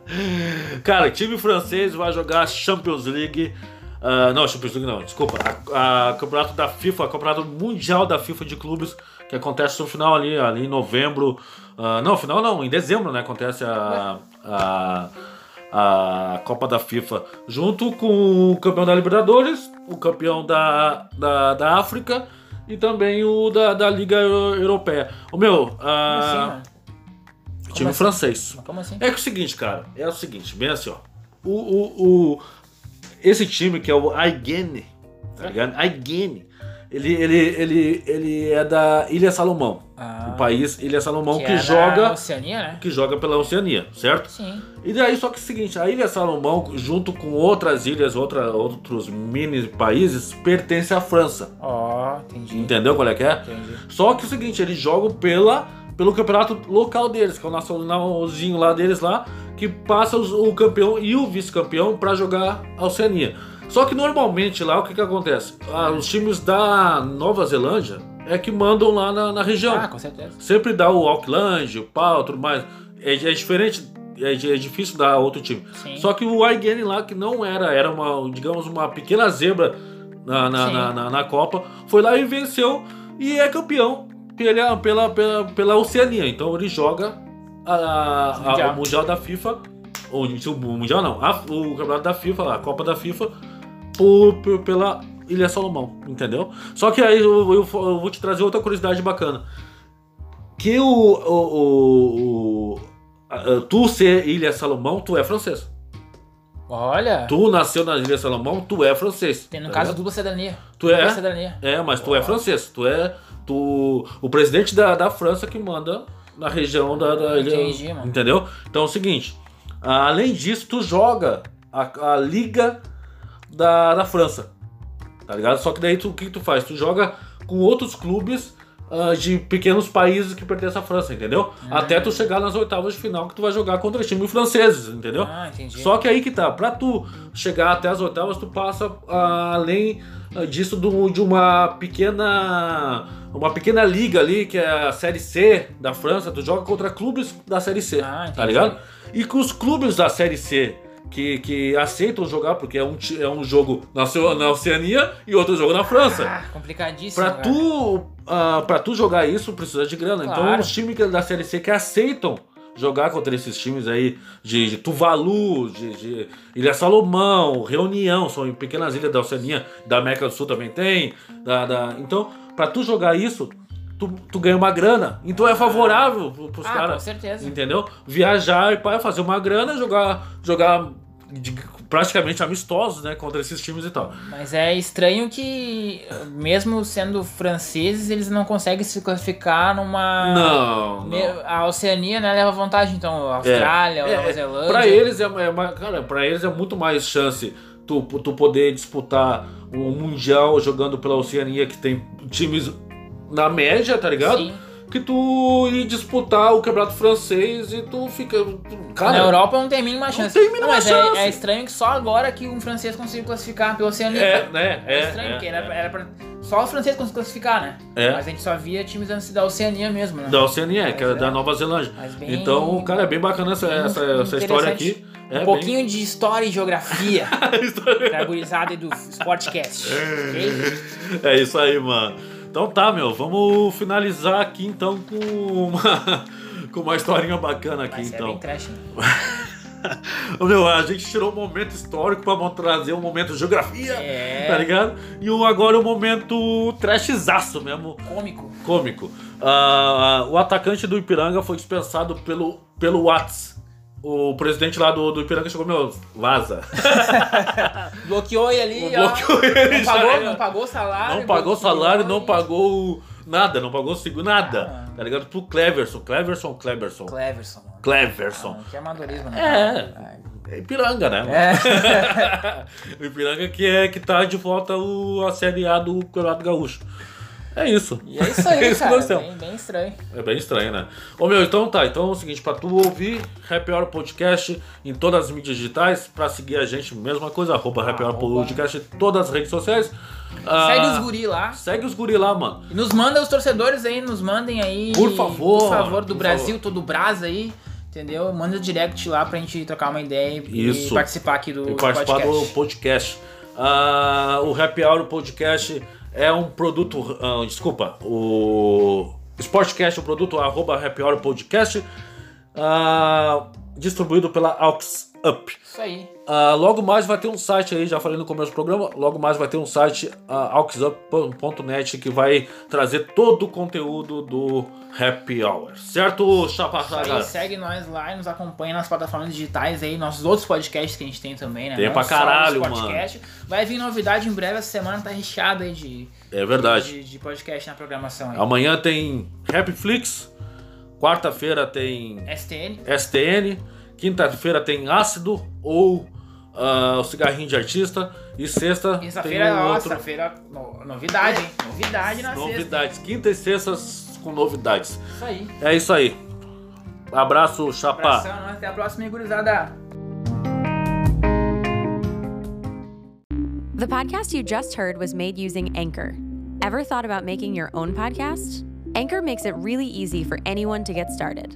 Cara, time francês vai jogar a Champions League. ah, não, Champions League não, desculpa. A, a campeonato da FIFA, campeonato mundial da FIFA de clubes, que acontece no final ali, ali em novembro. ah, não, final não, em dezembro, né? Acontece a. a a Copa da FIFA, junto com o campeão da Libertadores, o campeão da, da, da África e também o da, da Liga Eu- Europeia. O meu, assim, mano? time assim? francês. Assim? É que é o seguinte, cara, é o seguinte, bem assim, ó. O, o, o- esse time que é o Aigene, tá ligado? Aigene, ele, ele, ele, ele é da Ilha Salomão. Ah, o país Ilha Salomão que, é da joga Oceania, né? que joga pela Oceania, certo? Sim. E daí, só que é o seguinte, a Ilha Salomão, junto com outras ilhas, outra, outros mini países, pertence à França. Ó, entendi. Entendeu qual é que é? Entendi. Só que é o seguinte, eles jogam pela, pelo campeonato local deles, que é o nacionalzinho lá deles lá, que passa os- o campeão e o vice-campeão pra jogar a Oceania. Só que normalmente lá o que, que acontece? Ah, os times da Nova Zelândia é que mandam lá na, na região. Ah, com certeza. Sempre dá o Auckland, o pau, tudo mais. É, é diferente, é, é difícil dar outro time. Sim. Só que o Aigene lá, que não era, era uma, digamos, uma pequena zebra na, na, na, na- Copa, foi lá e venceu e é campeão pela, pela, pela, pela Oceania. Então ele joga a, a- Mundial. o Mundial da FIFA, ou o Mundial não, a- o Campeonato da FIFA, a Copa da FIFA, por, por- pela Ilha Salomão, entendeu? Só que aí eu, eu- eu vou te trazer outra curiosidade bacana. Que o, o, o- a- tu ser Ilha Salomão, tu é francês. Olha, Tu nasceu na Ilha Salomão, tu é francês. tem no tá caso ligado? dupla cidadania. Tu é? Cidadania. É, mas tu é francês. Tu é tu, o presidente da, da França que manda na região da, da ilha. Entendi, mano. Entendeu? Então é o seguinte: além disso, tu joga a, a Liga da, da França. Tá ligado? Só que daí tu, o que que tu faz? Tu joga com outros clubes ah, de pequenos países que pertencem à França, entendeu? Ah. Até tu chegar nas oitavas de final que tu vai jogar contra times franceses, entendeu? Ah, entendi. Só que aí que tá, pra tu chegar até as oitavas, tu passa ah, além ah, disso do- de uma pequena uma pequena liga ali, que é a Série C da França, tu joga contra clubes da Série C, Ah, tá ligado? E com os clubes da Série C que, que aceitam jogar, porque é um, é um jogo na, na Oceania e outro jogo na França. Ah, complicadíssimo. Pra tu, ah, pra tu jogar isso, precisa de grana. Então, Claro. os times da Série C que aceitam jogar contra esses times aí de, de Tuvalu, de, de Ilha Salomão, Reunião, são pequenas ilhas da Oceania, da América do Sul também tem. Da, da- Então, pra tu jogar isso, tu, tu ganha uma grana. Então é favorável pro- pros Ah, caras. com certeza. Entendeu? Viajar e pá, fazer uma grana, jogar, jogar de- praticamente amistosos, né? Contra esses times e tal. Mas é estranho que, mesmo sendo franceses, eles não conseguem se classificar numa. Não, não. A Oceania né, leva vantagem, então, a Austrália, a É, Nova é, Zelândia. Pra eles é, é uma- cara, para eles é muito mais chance tu, tu poder disputar um mundial jogando pela Oceania que tem times na média, tá ligado? Sim. Que tu ir disputar o campeonato francês e tu fica, cara, Na Europa não tem mínima chance. tem a mínima Não, mas é- chance. É, estranho que só agora que um francês conseguiu classificar pela Oceania. é, né? É, É, estranho, é, porque era, é. era pra. Só o francês conseguiu classificar, né? É. Mas a gente só via times antes da Oceania mesmo, né? Da Oceania, que é Mas da é. Nova Zelândia. Mas bem- então, cara, é bem bacana essa, bem essa, essa história aqui. É um pouquinho de história e geografia pra gurizada do Sportcast. ok? É isso aí, mano. Então tá, meu, vamos finalizar aqui então com uma, com uma historinha bacana aqui, Mas é então. bem trash, né? Meu, a gente tirou um momento histórico pra trazer um momento geografia, É. tá ligado? E o, agora o momento trashzaço mesmo, Cômico. cômico. Ah, o atacante do Ipiranga foi dispensado pelo, pelo Whats. O presidente lá do, do Ipiranga chegou, meu, vaza. Bloqueou ele ali, ó. Bloqueou ele, Não pagou, não pagou salário. Não pagou bloqueou salário, não pagou, Nada, não pagou seguro, nada. Ah. Tá ligado? Pro Cleverson. Cleverson ou Cleverson? Cleverson, mano. Cleverson. Ah, que amadorismo, né? É. É Ipiranga, né? É. o Ipiranga que é que tá de volta o, a Série A do Campeonato Gaúcho. É isso. E é isso aí, É isso que cara. nós. Bem, bem estranho. É bem estranho, né? Ô meu, então tá. Então é o seguinte, pra tu ouvir Happy Hour Podcast em todas as mídias digitais, pra seguir a gente, mesma coisa, arroba Happy Hour Podcast em todas as redes sociais. Ah, Segue os guri lá. Segue os guri lá, mano. E nos manda os torcedores aí, nos mandem aí. Por favor, Por favor, do por Brasil, favor. todo o Brasa aí. Entendeu? Manda direct lá pra gente trocar uma ideia e Isso. participar aqui do, e do participar podcast. do podcast. Ah, o Happy Hour Podcast é um produto. ah, desculpa, o Sportcast é um produto arroba Happy Hour Podcast, ah, distribuído pela Aux Up. Isso aí. Ah, logo mais vai ter um site aí, já falei no começo do programa, logo mais vai ter um site uh, auxup.net que vai trazer todo o conteúdo do Happy Hour. Certo, Chapa segue nós lá e nos acompanha nas plataformas digitais aí, nossos outros podcasts que a gente tem também, né? Tem Não pra caralho, podcast. Vai vir novidade em breve, essa semana tá recheada aí de, É verdade. de, de podcast na programação aí. Amanhã tem Happy Flix, quarta-feira tem STN. STN, quinta-feira tem Ácido ou ah, o Cigarrinho de Artista e sexta tem Sexta-feira, um ó, outro... sexta-feira, no- novidade, hein? Novidade na sexta. Novidades, quinta e sextas com novidades. Isso aí. É isso aí. Abraço, Chapa. Abração, até a próxima, gurizada. The podcast you just heard was made using Anchor. Ever thought about making your own podcast? Anchor makes it really easy for anyone to get started.